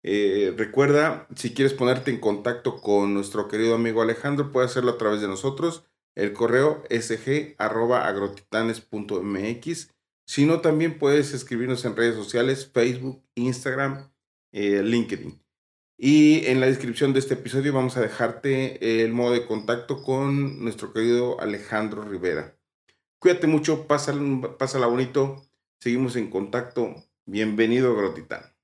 Eh, recuerda, si quieres ponerte en contacto con nuestro querido amigo Alejandro, puedes hacerlo a través de nosotros. El correo sg.agrotitanes.mx. Si no, también puedes escribirnos en redes sociales, Facebook, Instagram, eh, LinkedIn. Y en la descripción de este episodio vamos a dejarte el modo de contacto con nuestro querido Alejandro Rivera. Cuídate mucho, pásala, pásala bonito, seguimos en contacto. Bienvenido a Agrotitán.